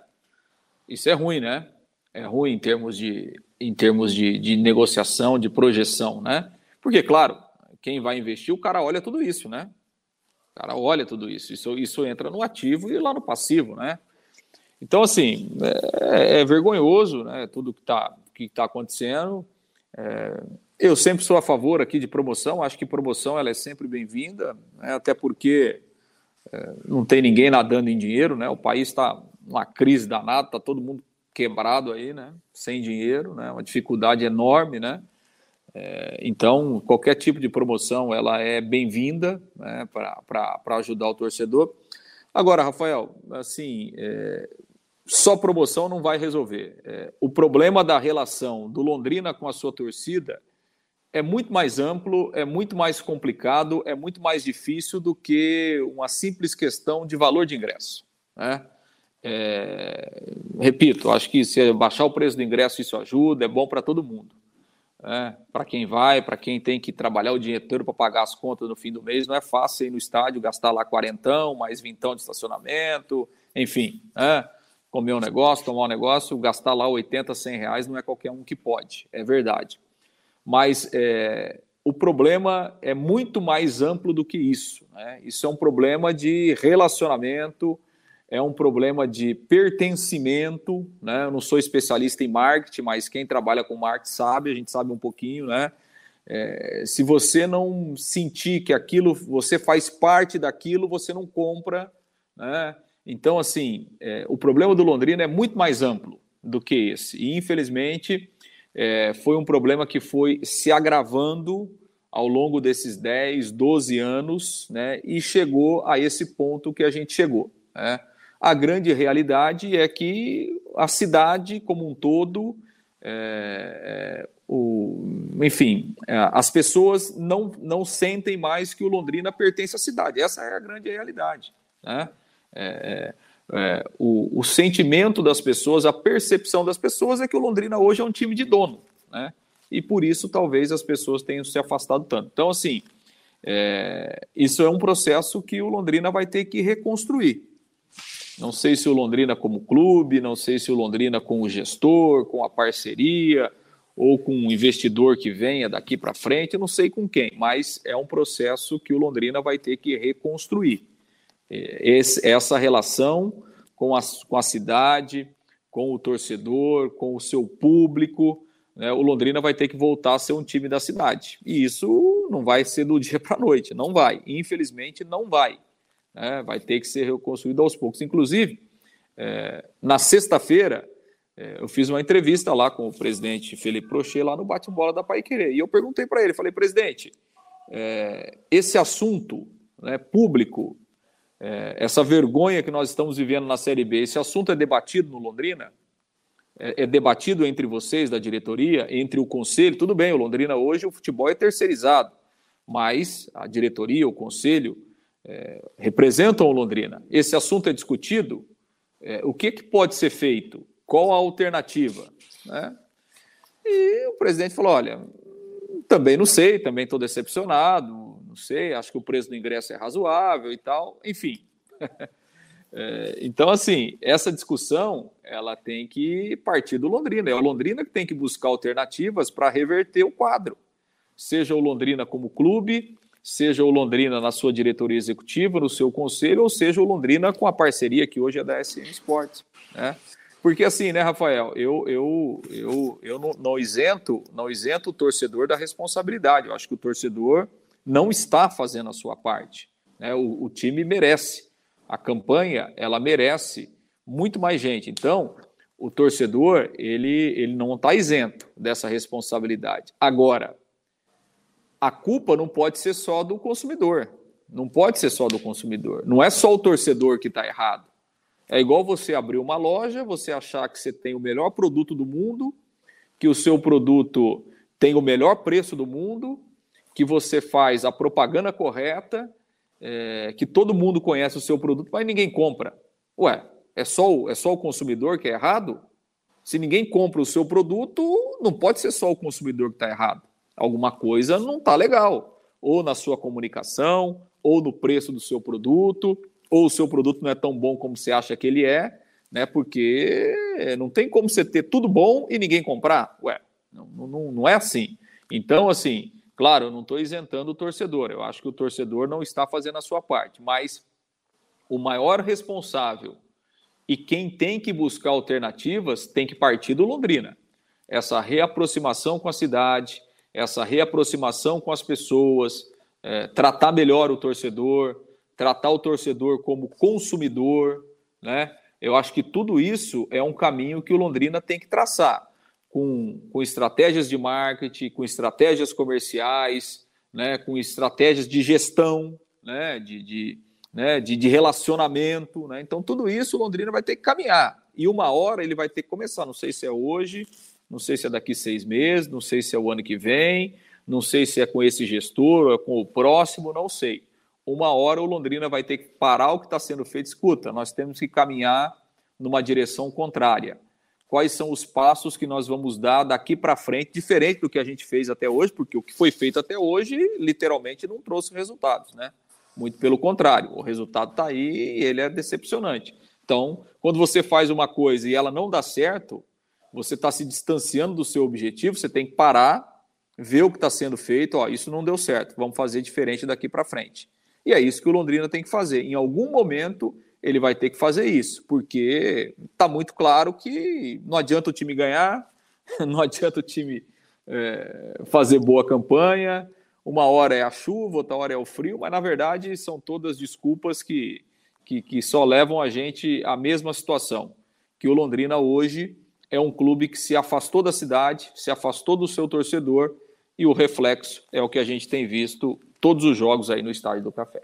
Isso é ruim, né? É ruim em termos de, em termos de, de negociação, de projeção, né? Porque, claro, quem vai investir, o cara olha tudo isso, né? O cara olha tudo isso. Isso, isso entra no ativo e lá no passivo, né? Então, assim, é, é vergonhoso, né? Tudo que está que tá acontecendo. É, eu sempre sou a favor aqui de promoção, acho que promoção ela é sempre bem-vinda, né? até porque é, não tem ninguém nadando em dinheiro, né? o país está numa crise danada, está todo mundo quebrado aí, né? sem dinheiro, né? uma dificuldade enorme, né? É, então, qualquer tipo de promoção ela é bem-vinda né? para ajudar o torcedor. Agora, Rafael, assim, é, só promoção não vai resolver. É, o problema da relação do Londrina com a sua torcida é muito mais amplo, é muito mais complicado, é muito mais difícil do que uma simples questão de valor de ingresso. Né? É, repito, acho que se baixar o preço do ingresso isso ajuda, é bom para todo mundo. Né? Para quem vai, para quem tem que trabalhar o dinheiro todo para pagar as contas no fim do mês, não é fácil ir no estádio gastar lá quarentão, mais vintão de estacionamento, enfim. Né? comer um negócio, tomar um negócio, gastar lá 80, 100 reais não é qualquer um que pode, é verdade. Mas é, o problema é muito mais amplo do que isso. Né? Isso é um problema de relacionamento, é um problema de pertencimento. Né? Eu não sou especialista em marketing, mas quem trabalha com marketing sabe, a gente sabe um pouquinho, né? É, se você não sentir que aquilo, você faz parte daquilo, você não compra, né? Então, assim, é, o problema do Londrina é muito mais amplo do que esse. E, infelizmente, é, foi um problema que foi se agravando ao longo desses 10, 12 anos, né? E chegou a esse ponto que a gente chegou. Né? A grande realidade é que a cidade como um todo, é, é o, enfim, é, as pessoas não, não sentem mais que o Londrina pertence à cidade. Essa é a grande realidade. Né? É, é, o, o, sentimento das pessoas, a percepção das pessoas é que o Londrina hoje é um time de dono. Né? E por isso talvez as pessoas tenham se afastado tanto. Então, assim, é, isso é um processo que o Londrina vai ter que reconstruir. Não sei se o Londrina como clube, não sei se o Londrina com o gestor, com a parceria, ou com um investidor que venha daqui para frente, não sei com quem, mas é um processo que o Londrina vai ter que reconstruir. Esse, essa relação com a, com a cidade, com o torcedor, com o seu público, né, o Londrina vai ter que voltar a ser um time da cidade. E isso não vai ser do dia para a noite, não vai. Infelizmente, não vai. Né, vai ter que ser reconstruído aos poucos. Inclusive, é, na sexta-feira, é, eu fiz uma entrevista lá com o presidente Felipe Prochê, lá no bate-bola da Pai Querer. E eu perguntei para ele, falei, presidente, é, esse assunto né, público, é, essa vergonha que nós estamos vivendo na Série B, esse assunto é debatido no Londrina? É, é debatido entre vocês, da diretoria, entre o conselho? Tudo bem, o Londrina hoje, o futebol é terceirizado, mas a diretoria, o conselho, é, representam o Londrina. Esse assunto é discutido? É, o que, que pode ser feito? Qual a alternativa? Né? E o presidente falou: olha, também não sei, também estou decepcionado, não sei, acho que o preço do ingresso é razoável e tal, enfim. É, então, assim, essa discussão ela tem que partir do Londrina. É o Londrina que tem que buscar alternativas para reverter o quadro. Seja o Londrina como clube, seja o Londrina na sua diretoria executiva, no seu conselho, ou seja o Londrina com a parceria que hoje é da SM Sports. Né? Porque assim, né, Rafael, eu, eu, eu, eu não, não, isento, não isento o torcedor da responsabilidade. Eu acho que o torcedor não está fazendo a sua parte. Né? O, o time merece. A campanha, ela merece muito mais gente. Então, o torcedor, ele, ele não está isento dessa responsabilidade. Agora, a culpa não pode ser só do consumidor. Não pode ser só do consumidor. Não é só o torcedor que está errado. É igual você abrir uma loja, você achar que você tem o melhor produto do mundo, que o seu produto tem o melhor preço do mundo, que você faz a propaganda correta, é, que todo mundo conhece o seu produto, mas ninguém compra. Ué, é só, o, é só o consumidor que é errado? Se ninguém compra o seu produto, não pode ser só o consumidor que está errado. Alguma coisa não está legal. Ou na sua comunicação, ou no preço do seu produto, ou o seu produto não é tão bom como você acha que ele é, né? Porque não tem como você ter tudo bom e ninguém comprar. Ué, não, não, não é assim. Então, assim, claro, eu não estou isentando o torcedor. Eu acho que o torcedor não está fazendo a sua parte, mas o maior responsável e quem tem que buscar alternativas tem que partir do Londrina. Essa reaproximação com a cidade, essa reaproximação com as pessoas, é, tratar melhor o torcedor, tratar o torcedor como consumidor, né? Eu acho que tudo isso é um caminho que o Londrina tem que traçar, com, com estratégias de marketing, com estratégias comerciais, né? com estratégias de gestão, né? de, de, né? de, de relacionamento. Né? Então, tudo isso Londrina vai ter que caminhar. E uma hora ele vai ter que começar. Não sei se é hoje, não sei se é daqui seis meses, não sei se é o ano que vem, não sei se é com esse gestor ou é com o próximo, não sei uma hora o Londrina vai ter que parar o que está sendo feito. Escuta, nós temos que caminhar numa direção contrária. Quais são os passos que nós vamos dar daqui para frente, diferente do que a gente fez até hoje, porque o que foi feito até hoje literalmente não trouxe resultados, né? Muito pelo contrário, o resultado está aí e ele é decepcionante. Então, quando você faz uma coisa e ela não dá certo, você está se distanciando do seu objetivo, você tem que parar, ver o que está sendo feito, ó, isso não deu certo, vamos fazer diferente daqui para frente. E é isso que o Londrina tem que fazer. Em algum momento ele vai ter que fazer isso, porque está muito claro que não adianta o time ganhar, não adianta o time é, fazer boa campanha, uma hora é a chuva, outra hora é o frio, mas na verdade são todas desculpas que, que, que só levam a gente à mesma situação. Que o Londrina hoje é um clube que se afastou da cidade, se afastou do seu torcedor, e o reflexo é o que a gente tem visto todos os jogos aí no Estádio do Café.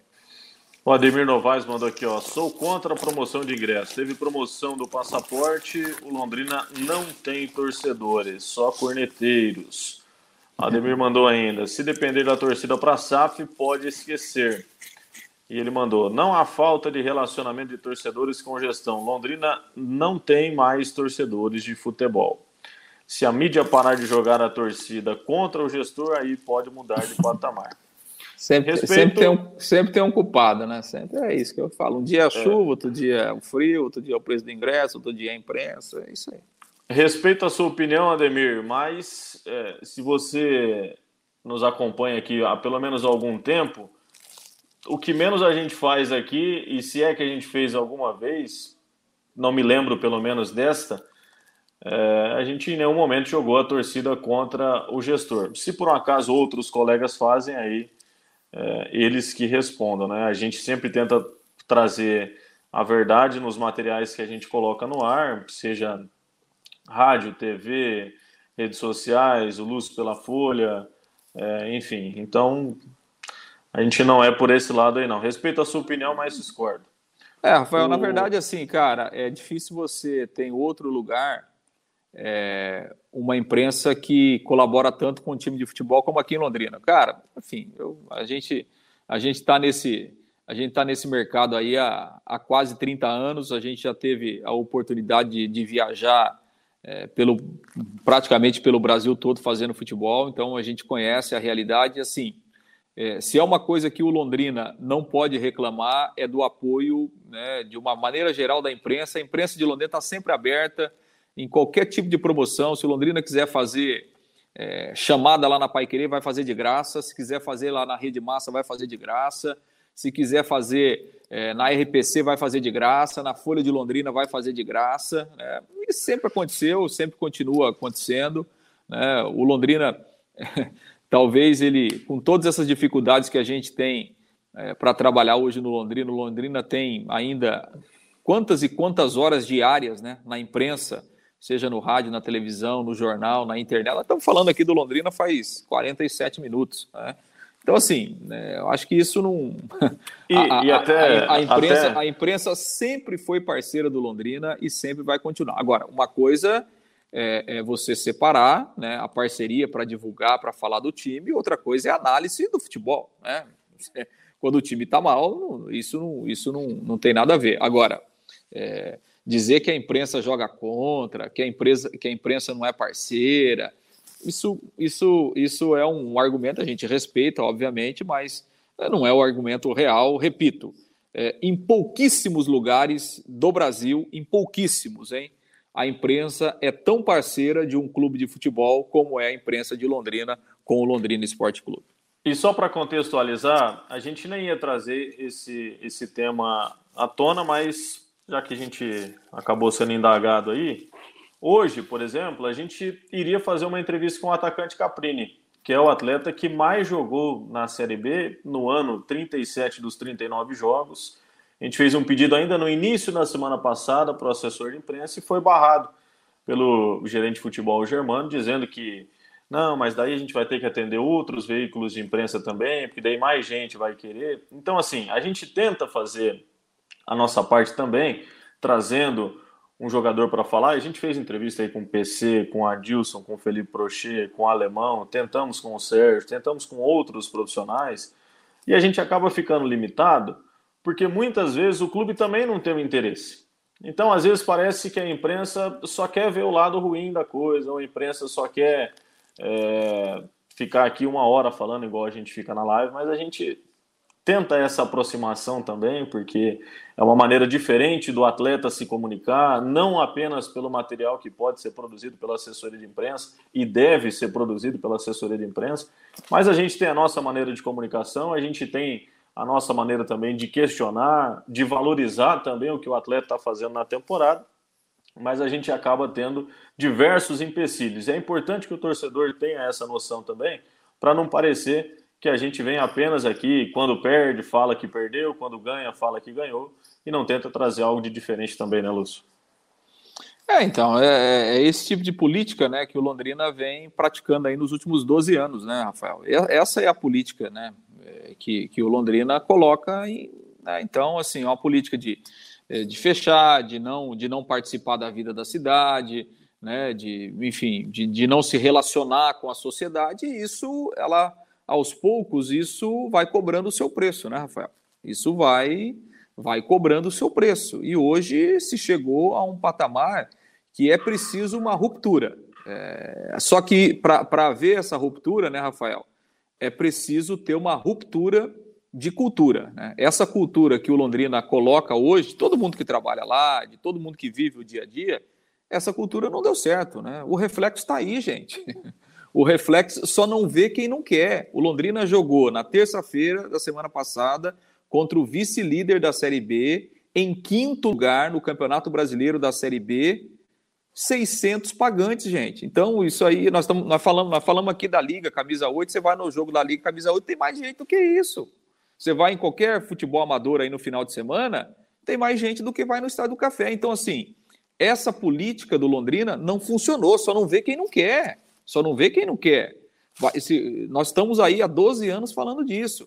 O Ademir Novaes mandou aqui, ó. Sou contra a promoção de ingresso. Teve promoção do passaporte, o Londrina não tem torcedores, só corneteiros. Ademir mandou ainda: se depender da torcida para SAF, pode esquecer. E ele mandou: não há falta de relacionamento de torcedores com gestão. Londrina não tem mais torcedores de futebol. Se a mídia parar de jogar a torcida contra o gestor, aí pode mudar de patamar. Sempre, Respeito... sempre, tem um, sempre tem um culpado, né? Sempre é isso que eu falo. Um dia é, é. chuva, outro dia é o frio, outro dia é o preço do ingresso, outro dia é a imprensa, é isso aí. Respeito a sua opinião, Ademir, mas é, se você nos acompanha aqui há pelo menos algum tempo, o que menos a gente faz aqui, e se é que a gente fez alguma vez, não me lembro pelo menos desta, é, a gente em nenhum momento jogou a torcida contra o gestor. Se por um acaso outros colegas fazem, aí é, eles que respondam. Né? A gente sempre tenta trazer a verdade nos materiais que a gente coloca no ar, seja rádio, TV, redes sociais, o Luz pela Folha, é, enfim. Então, a gente não é por esse lado aí, não. Respeito a sua opinião, mas discordo. É, Rafael, o... na verdade, assim, cara, é difícil você ter outro lugar é, uma imprensa que colabora tanto com o time de futebol como aqui em Londrina. Cara, enfim, eu, a gente a gente está nesse a gente está nesse mercado aí há, há quase 30 anos, a gente já teve a oportunidade de, de viajar é, pelo, praticamente pelo Brasil todo fazendo futebol, então a gente conhece a realidade. Assim, é, se é uma coisa que o Londrina não pode reclamar, é do apoio né, de uma maneira geral da imprensa. A imprensa de Londrina está sempre aberta em qualquer tipo de promoção. Se o Londrina quiser fazer é, chamada lá na Pai Querer, vai fazer de graça. Se quiser fazer lá na Rede Massa, vai fazer de graça. Se quiser fazer é, na RPC, vai fazer de graça. Na Folha de Londrina, vai fazer de graça. Né? Isso sempre aconteceu, sempre continua acontecendo. Né? O Londrina, talvez ele, com todas essas dificuldades que a gente tem é, para trabalhar hoje no Londrina, o Londrina tem ainda quantas e quantas horas diárias né, na imprensa, seja no rádio, na televisão, no jornal, na internet. Nós estamos falando aqui do Londrina faz 47 minutos. Né? Então, assim, né, eu acho que isso não. E, a, e até, a, a, imprensa, até... a imprensa sempre foi parceira do Londrina e sempre vai continuar. Agora, uma coisa é, é você separar né, a parceria para divulgar, para falar do time, outra coisa é a análise do futebol. Né? Quando o time está mal, isso, não, isso não, não tem nada a ver. Agora, é, dizer que a imprensa joga contra, que a, empresa, que a imprensa não é parceira isso, isso, isso é um argumento, a gente respeita, obviamente, mas não é o argumento real, repito. É, em pouquíssimos lugares do Brasil, em pouquíssimos, hein? A imprensa é tão parceira de um clube de futebol como é a imprensa de Londrina com o Londrina Esporte Clube. E só para contextualizar, a gente nem ia trazer esse, esse tema à tona, mas já que a gente acabou sendo indagado aí, Hoje, por exemplo, a gente iria fazer uma entrevista com o atacante Caprini, que é o atleta que mais jogou na Série B no ano 37 dos 39 jogos. A gente fez um pedido ainda no início da semana passada para o assessor de imprensa e foi barrado pelo gerente de futebol germano, dizendo que não, mas daí a gente vai ter que atender outros veículos de imprensa também, porque daí mais gente vai querer. Então, assim, a gente tenta fazer a nossa parte também, trazendo um jogador para falar. A gente fez entrevista aí com o PC, com a Dilson, com o Felipe Prochet, com o Alemão, tentamos com o Sérgio, tentamos com outros profissionais, e a gente acaba ficando limitado, porque muitas vezes o clube também não tem o interesse. Então, às vezes parece que a imprensa só quer ver o lado ruim da coisa, ou a imprensa só quer é, ficar aqui uma hora falando igual a gente fica na live, mas a gente tenta essa aproximação também, porque é uma maneira diferente do atleta se comunicar, não apenas pelo material que pode ser produzido pela assessoria de imprensa e deve ser produzido pela assessoria de imprensa, mas a gente tem a nossa maneira de comunicação, a gente tem a nossa maneira também de questionar, de valorizar também o que o atleta está fazendo na temporada, mas a gente acaba tendo diversos empecilhos. É importante que o torcedor tenha essa noção também, para não parecer que a gente vem apenas aqui, quando perde, fala que perdeu, quando ganha, fala que ganhou, e não tenta trazer algo de diferente também, né, Lúcio? É, então, é, é, é, esse tipo de política né, que o Londrina vem praticando aí nos últimos 12 anos, né, Rafael? Essa é a política né, é, que, que o Londrina coloca. Em, né, então, assim, é uma política de, é, de fechar, de não, de não participar da vida da cidade, né, de, enfim, de, de não se relacionar com a sociedade, e isso, ela aos poucos isso vai cobrando o seu preço, né, Rafael? Isso vai vai cobrando o seu preço. E hoje se chegou a um patamar que é preciso uma ruptura. É, só que para haver essa ruptura, né, Rafael, é preciso ter uma ruptura de cultura. Né? Essa cultura que o Londrina coloca hoje, todo mundo que trabalha lá, de todo mundo que vive o dia a dia, essa cultura não deu certo. Né? O reflexo está aí, gente. O reflexo só não vê quem não quer. O Londrina jogou na terça-feira da semana passada contra o vice-líder da Série B, em quinto lugar no Campeonato Brasileiro da Série B, 600 pagantes, gente. Então, isso aí, nós, tamo, nós, falamos, nós falamos aqui da Liga, camisa 8, você vai no jogo da Liga, camisa 8, tem mais gente do que isso. Você vai em qualquer futebol amador aí no final de semana, tem mais gente do que vai no Estádio do Café. Então, assim, essa política do Londrina não funcionou, só não vê quem não quer. Só não vê quem não quer. Vai, se, nós estamos aí há 12 anos falando disso.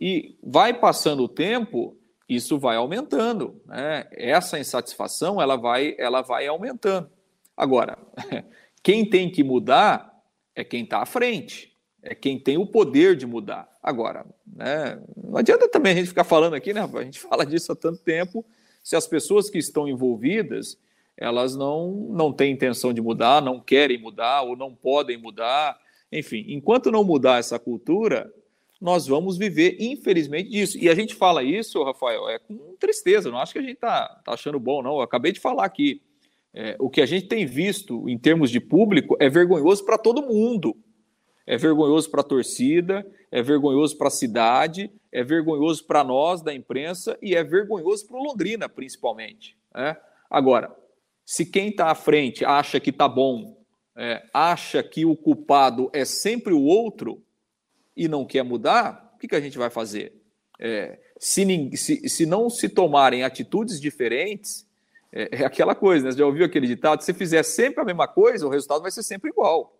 E vai passando o tempo, isso vai aumentando. Né? Essa insatisfação ela vai, ela vai aumentando. Agora, quem tem que mudar é quem está à frente, é quem tem o poder de mudar. Agora, né, não adianta também a gente ficar falando aqui, né? A gente fala disso há tanto tempo. Se as pessoas que estão envolvidas elas não, não têm intenção de mudar, não querem mudar ou não podem mudar. Enfim, enquanto não mudar essa cultura, nós vamos viver, infelizmente, disso. E a gente fala isso, Rafael, é com tristeza, não acho que a gente está tá achando bom, não. Eu acabei de falar aqui. É, o que a gente tem visto em termos de público é vergonhoso para todo mundo. É vergonhoso para a torcida, é vergonhoso para a cidade, é vergonhoso para nós da imprensa e é vergonhoso para o Londrina, principalmente. Né? Agora, se quem está à frente acha que está bom, é, acha que o culpado é sempre o outro e não quer mudar, o que, que a gente vai fazer? É, se, se, se, não se tomarem atitudes diferentes, é, é aquela coisa, né? Você já ouviu aquele ditado? Se fizer sempre a mesma coisa, o resultado vai ser sempre igual.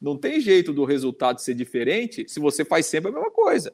Não tem jeito do resultado ser diferente se você faz sempre a mesma coisa.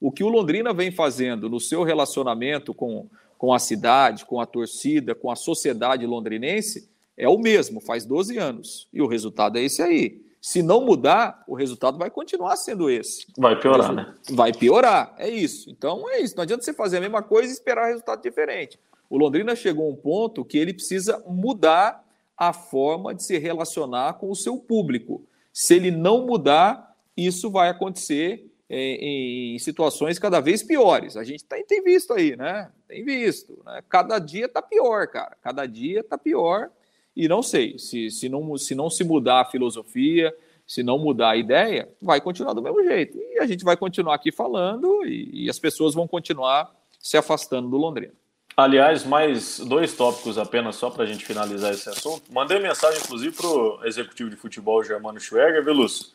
O que o Londrina vem fazendo no seu relacionamento com, com a cidade, com a torcida, com a sociedade londrinense, é o mesmo, faz 12 anos. E o resultado é esse aí. Se não mudar, o resultado vai continuar sendo esse. Vai piorar, né? Vai piorar, é isso. Então é isso. Não adianta você fazer a mesma coisa e esperar resultado diferente. O Londrina chegou a um ponto que ele precisa mudar a forma de se relacionar com o seu público. Se ele não mudar, isso vai acontecer em, em situações cada vez piores. A gente tem, tem visto aí, né? Tem visto. Né? Cada dia está pior, cara. Cada dia está pior. E não sei, se, se, não, se não se mudar a filosofia, se não mudar a ideia, vai continuar do mesmo jeito. E a gente vai continuar aqui falando e, e as pessoas vão continuar se afastando do Londrina. Aliás, mais dois tópicos apenas só para a gente finalizar esse assunto. Mandei mensagem, inclusive, para o executivo de futebol Germano Schwerger, Lúcio?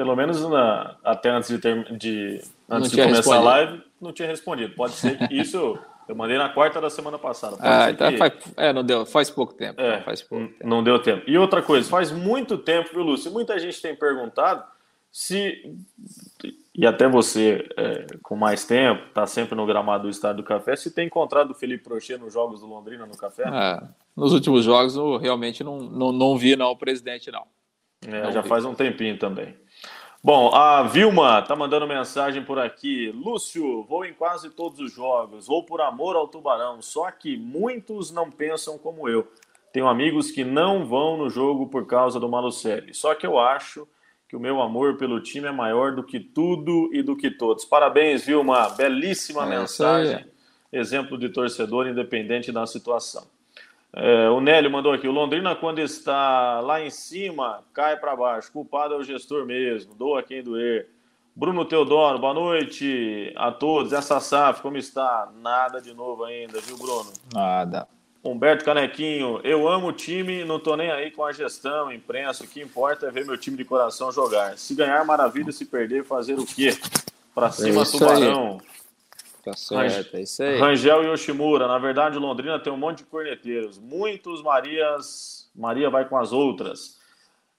Pelo menos na, até antes de, ter, de, antes de começar respondido. a live, não tinha respondido. Pode ser que isso eu mandei na quarta da semana passada. Pode ah, então que... faz, é, não deu, faz pouco tempo. É, faz pouco tempo. Não deu tempo. E outra coisa, faz muito tempo, viu, Lúcio? Muita gente tem perguntado se. E até você, é, com mais tempo, está sempre no gramado do Estádio do Café, se tem encontrado o Felipe Prochê nos jogos do Londrina no Café? É, nos últimos jogos eu realmente não, não, não vi não, o presidente, não. É, não já vi. faz um tempinho também. Bom, a Vilma tá mandando mensagem por aqui. Lúcio, vou em quase todos os jogos, vou por amor ao Tubarão, só que muitos não pensam como eu. Tenho amigos que não vão no jogo por causa do Malucelli. Só que eu acho que o meu amor pelo time é maior do que tudo e do que todos. Parabéns, Vilma. Belíssima é mensagem. Exemplo de torcedor independente da situação. É, o Nélio mandou aqui: o Londrina, quando está lá em cima, cai para baixo. Culpado é o gestor mesmo. Doa quem doer. Bruno Teodoro, boa noite a todos. Essa SAF, como está? Nada de novo ainda, viu, Bruno? Nada. Humberto Canequinho, eu amo o time, não tô nem aí com a gestão, imprensa. O que importa é ver meu time de coração jogar. Se ganhar, maravilha. Se perder, fazer o quê? Pra é cima, é Tubarão. Aí. Tá certo, é isso aí. Rangel Yoshimura, na verdade, Londrina tem um monte de corneteiros. Muitos Marias. Maria vai com as outras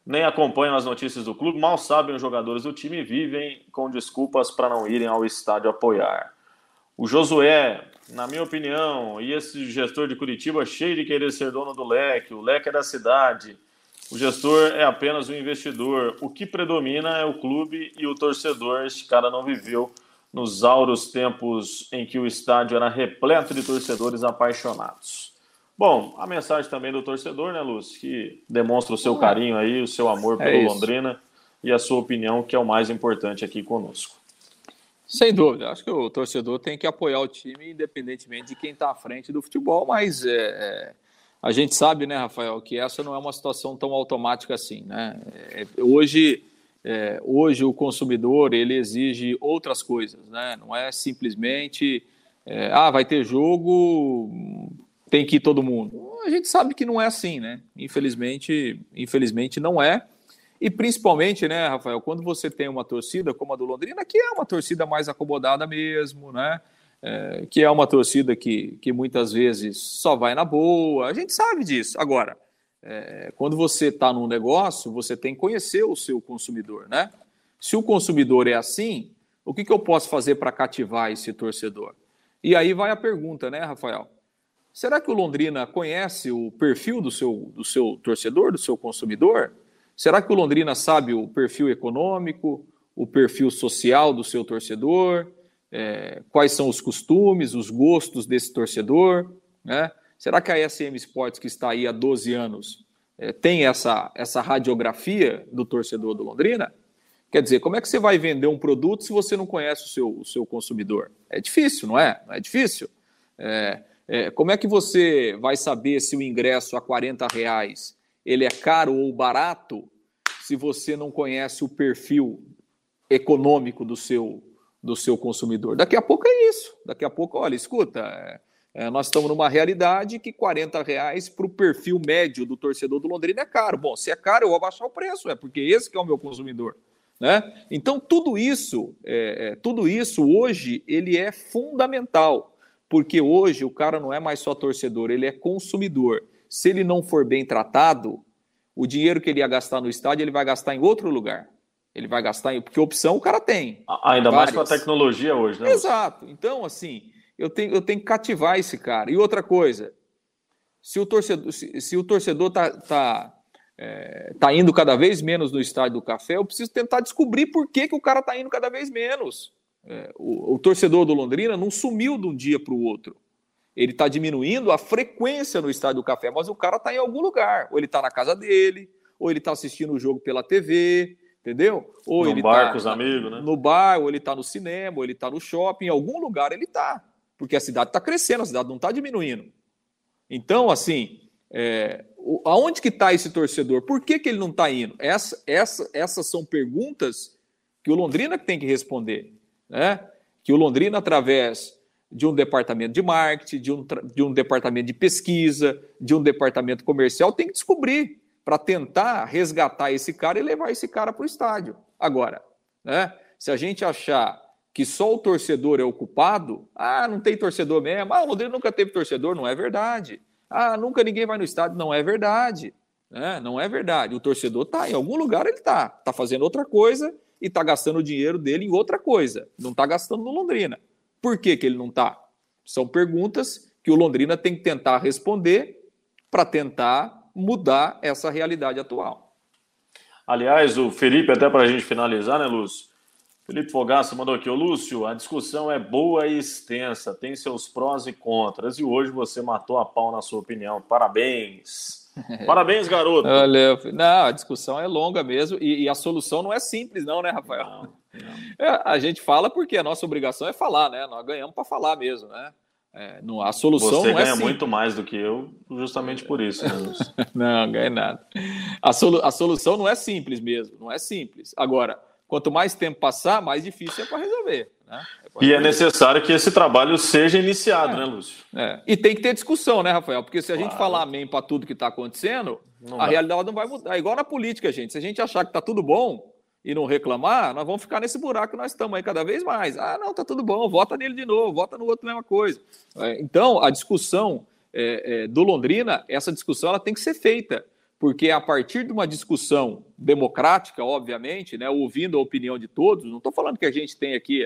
nem acompanham as notícias do clube, mal sabem os jogadores do time e vivem com desculpas para não irem ao estádio apoiar. O Josué, na minha opinião, e esse gestor de Curitiba cheio de querer ser dono do leque, o leque é da cidade. O gestor é apenas um investidor. O que predomina é o clube e o torcedor. Este cara não viveu nos auros tempos em que o estádio era repleto de torcedores apaixonados. Bom, a mensagem também do torcedor, né, Lúcio, que demonstra o seu carinho aí, o seu amor é pelo é Londrina e a sua opinião, que é o mais importante aqui conosco. Sem dúvida, acho que o torcedor tem que apoiar o time, independentemente de quem está à frente do futebol, mas é, é, a gente sabe, né, Rafael, que essa não é uma situação tão automática assim, né? É, hoje, é, hoje o consumidor ele exige outras coisas, né? Não é simplesmente é, ah, vai ter jogo, tem que ir todo mundo. A gente sabe que não é assim, né? Infelizmente, infelizmente não é. E principalmente, né, Rafael, quando você tem uma torcida como a do Londrina, que é uma torcida mais acomodada mesmo, né? É, que é uma torcida que, que muitas vezes só vai na boa, a gente sabe disso. Agora, é, quando você está num negócio, você tem que conhecer o seu consumidor, né? Se o consumidor é assim, o que, que eu posso fazer para cativar esse torcedor? E aí vai a pergunta, né, Rafael? Será que o Londrina conhece o perfil do seu, do seu torcedor, do seu consumidor? Será que o Londrina sabe o perfil econômico, o perfil social do seu torcedor? É, quais são os costumes, os gostos desse torcedor? Né? Será que a SM Sports, que está aí há 12 anos, é, tem essa, essa radiografia do torcedor do Londrina? Quer dizer, como é que você vai vender um produto se você não conhece o seu, o seu consumidor? É difícil, não é? Não é difícil. É, é, como é que você vai saber se o ingresso a 40 reais ele é caro ou barato se você não conhece o perfil econômico do seu, do seu consumidor? Daqui a pouco é isso. Daqui a pouco, olha, escuta, é, nós estamos numa realidade que 40 reais para o perfil médio do torcedor do Londrina é caro. Bom, se é caro, eu vou abaixar o preço, é porque esse que é o meu consumidor. Né? Então, tudo isso, é, é tudo isso hoje, ele é fundamental porque hoje o cara não é mais só torcedor, ele é consumidor. Se ele não for bem tratado, o dinheiro que ele ia gastar no estádio, ele vai gastar em outro lugar. Ele vai gastar em. Porque opção o cara tem. Ainda várias. mais com a tecnologia hoje, né? Exato. Então, assim, eu tenho, eu tenho que cativar esse cara. E outra coisa, se o torcedor, se, se o torcedor tá, tá, é, tá indo cada vez menos no estádio do café, eu preciso tentar descobrir por que, que o cara tá indo cada vez menos. É, o, o, torcedor do Londrina não sumiu de um dia para o outro. Ele está diminuindo a frequência no estádio do café, mas o cara está em algum lugar. Ou ele está na casa dele, ou ele está assistindo o jogo pela TV, entendeu? Ou no ele bar tá com os amigos, né? No bar, ou ele está no cinema, ou ele está no shopping, em algum lugar ele está. Porque a cidade está crescendo, a cidade não está diminuindo. Então, assim, é, aonde que está esse torcedor? Por que, que ele não está indo? Essa, essa, essas são perguntas que o Londrina tem que responder né? que o Londrina, através de um departamento de marketing, de um, de um departamento de pesquisa, de um departamento comercial, tem que descobrir para tentar resgatar esse cara e levar esse cara para o estádio. Agora, né? se a gente achar que só o torcedor é ocupado, ah, não tem torcedor mesmo, ah, o Londrina nunca teve torcedor, não é verdade. Ah, nunca ninguém vai no estádio, não é verdade. Né? Não é verdade. O torcedor está, em algum lugar ele está, está fazendo outra coisa e está gastando o dinheiro dele em outra coisa. Não está gastando no Londrina. Por que, que ele não está? São perguntas que o Londrina tem que tentar responder para tentar mudar essa realidade atual. Aliás, o Felipe, até para a gente finalizar, né, Lúcio? Felipe Fogaça mandou aqui, ô Lúcio, a discussão é boa e extensa, tem seus prós e contras, e hoje você matou a pau na sua opinião. Parabéns! Parabéns, garoto. Valeu. Não, a discussão é longa mesmo e, e a solução não é simples, não, né, Rafael? Não, não. É, a gente fala porque a nossa obrigação é falar, né? Nós ganhamos para falar mesmo, né? É, não, a solução Você é ganha simples. muito mais do que eu, justamente por isso. Né, não, ganha nada. A, solu a solução não é simples mesmo, não é simples. Agora, quanto mais tempo passar, mais difícil é para resolver. Né? É e é necessário que esse trabalho seja iniciado, é. né, Lúcio? É. E tem que ter discussão, né, Rafael? Porque se a claro. gente falar amém para tudo que está acontecendo, não a dá. realidade não vai mudar. É igual na política, gente. Se a gente achar que está tudo bom, e não reclamar, nós vamos ficar nesse buraco que nós estamos aí cada vez mais. Ah, não, tá tudo bom, vota nele de novo, vota no outro, mesma coisa. É, então, a discussão é, é, do Londrina, essa discussão ela tem que ser feita, porque a partir de uma discussão democrática, obviamente, né, ouvindo a opinião de todos, não estou falando que a gente tem aqui,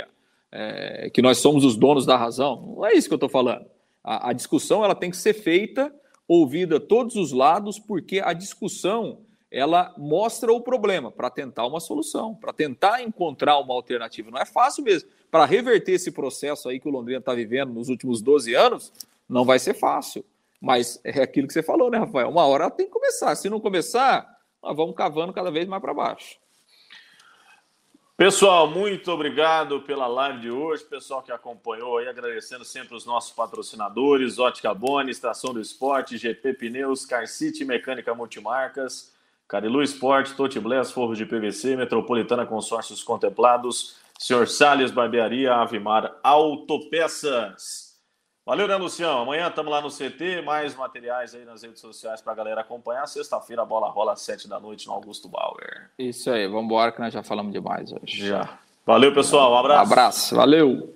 é, que nós somos os donos da razão, não é isso que eu estou falando. A, a discussão ela tem que ser feita, ouvida todos os lados, porque a discussão ela mostra o problema para tentar uma solução, para tentar encontrar uma alternativa. Não é fácil mesmo. Para reverter esse processo aí que o Londrina está vivendo nos últimos 12 anos, não vai ser fácil. Mas é aquilo que você falou, né, Rafael? Uma hora tem que começar. Se não começar, nós vamos cavando cada vez mais para baixo. Pessoal, muito obrigado pela live de hoje. Pessoal que acompanhou aí, agradecendo sempre os nossos patrocinadores: Ótica Boni, Estação do Esporte, GP Pneus, Car City Mecânica Multimarcas. Carilu Esporte, Tote Bless, Forro de PVC, Metropolitana Consórcios Contemplados, Senhor Salles Barbearia, Avimar Autopeças. Valeu, né, Lucião? Amanhã estamos lá no CT, mais materiais aí nas redes sociais para a galera acompanhar. Sexta-feira a bola rola às sete da noite no Augusto Bauer. Isso aí, vamos embora que nós já falamos demais hoje. Já. Valeu, pessoal. Um abraço. Um abraço, valeu.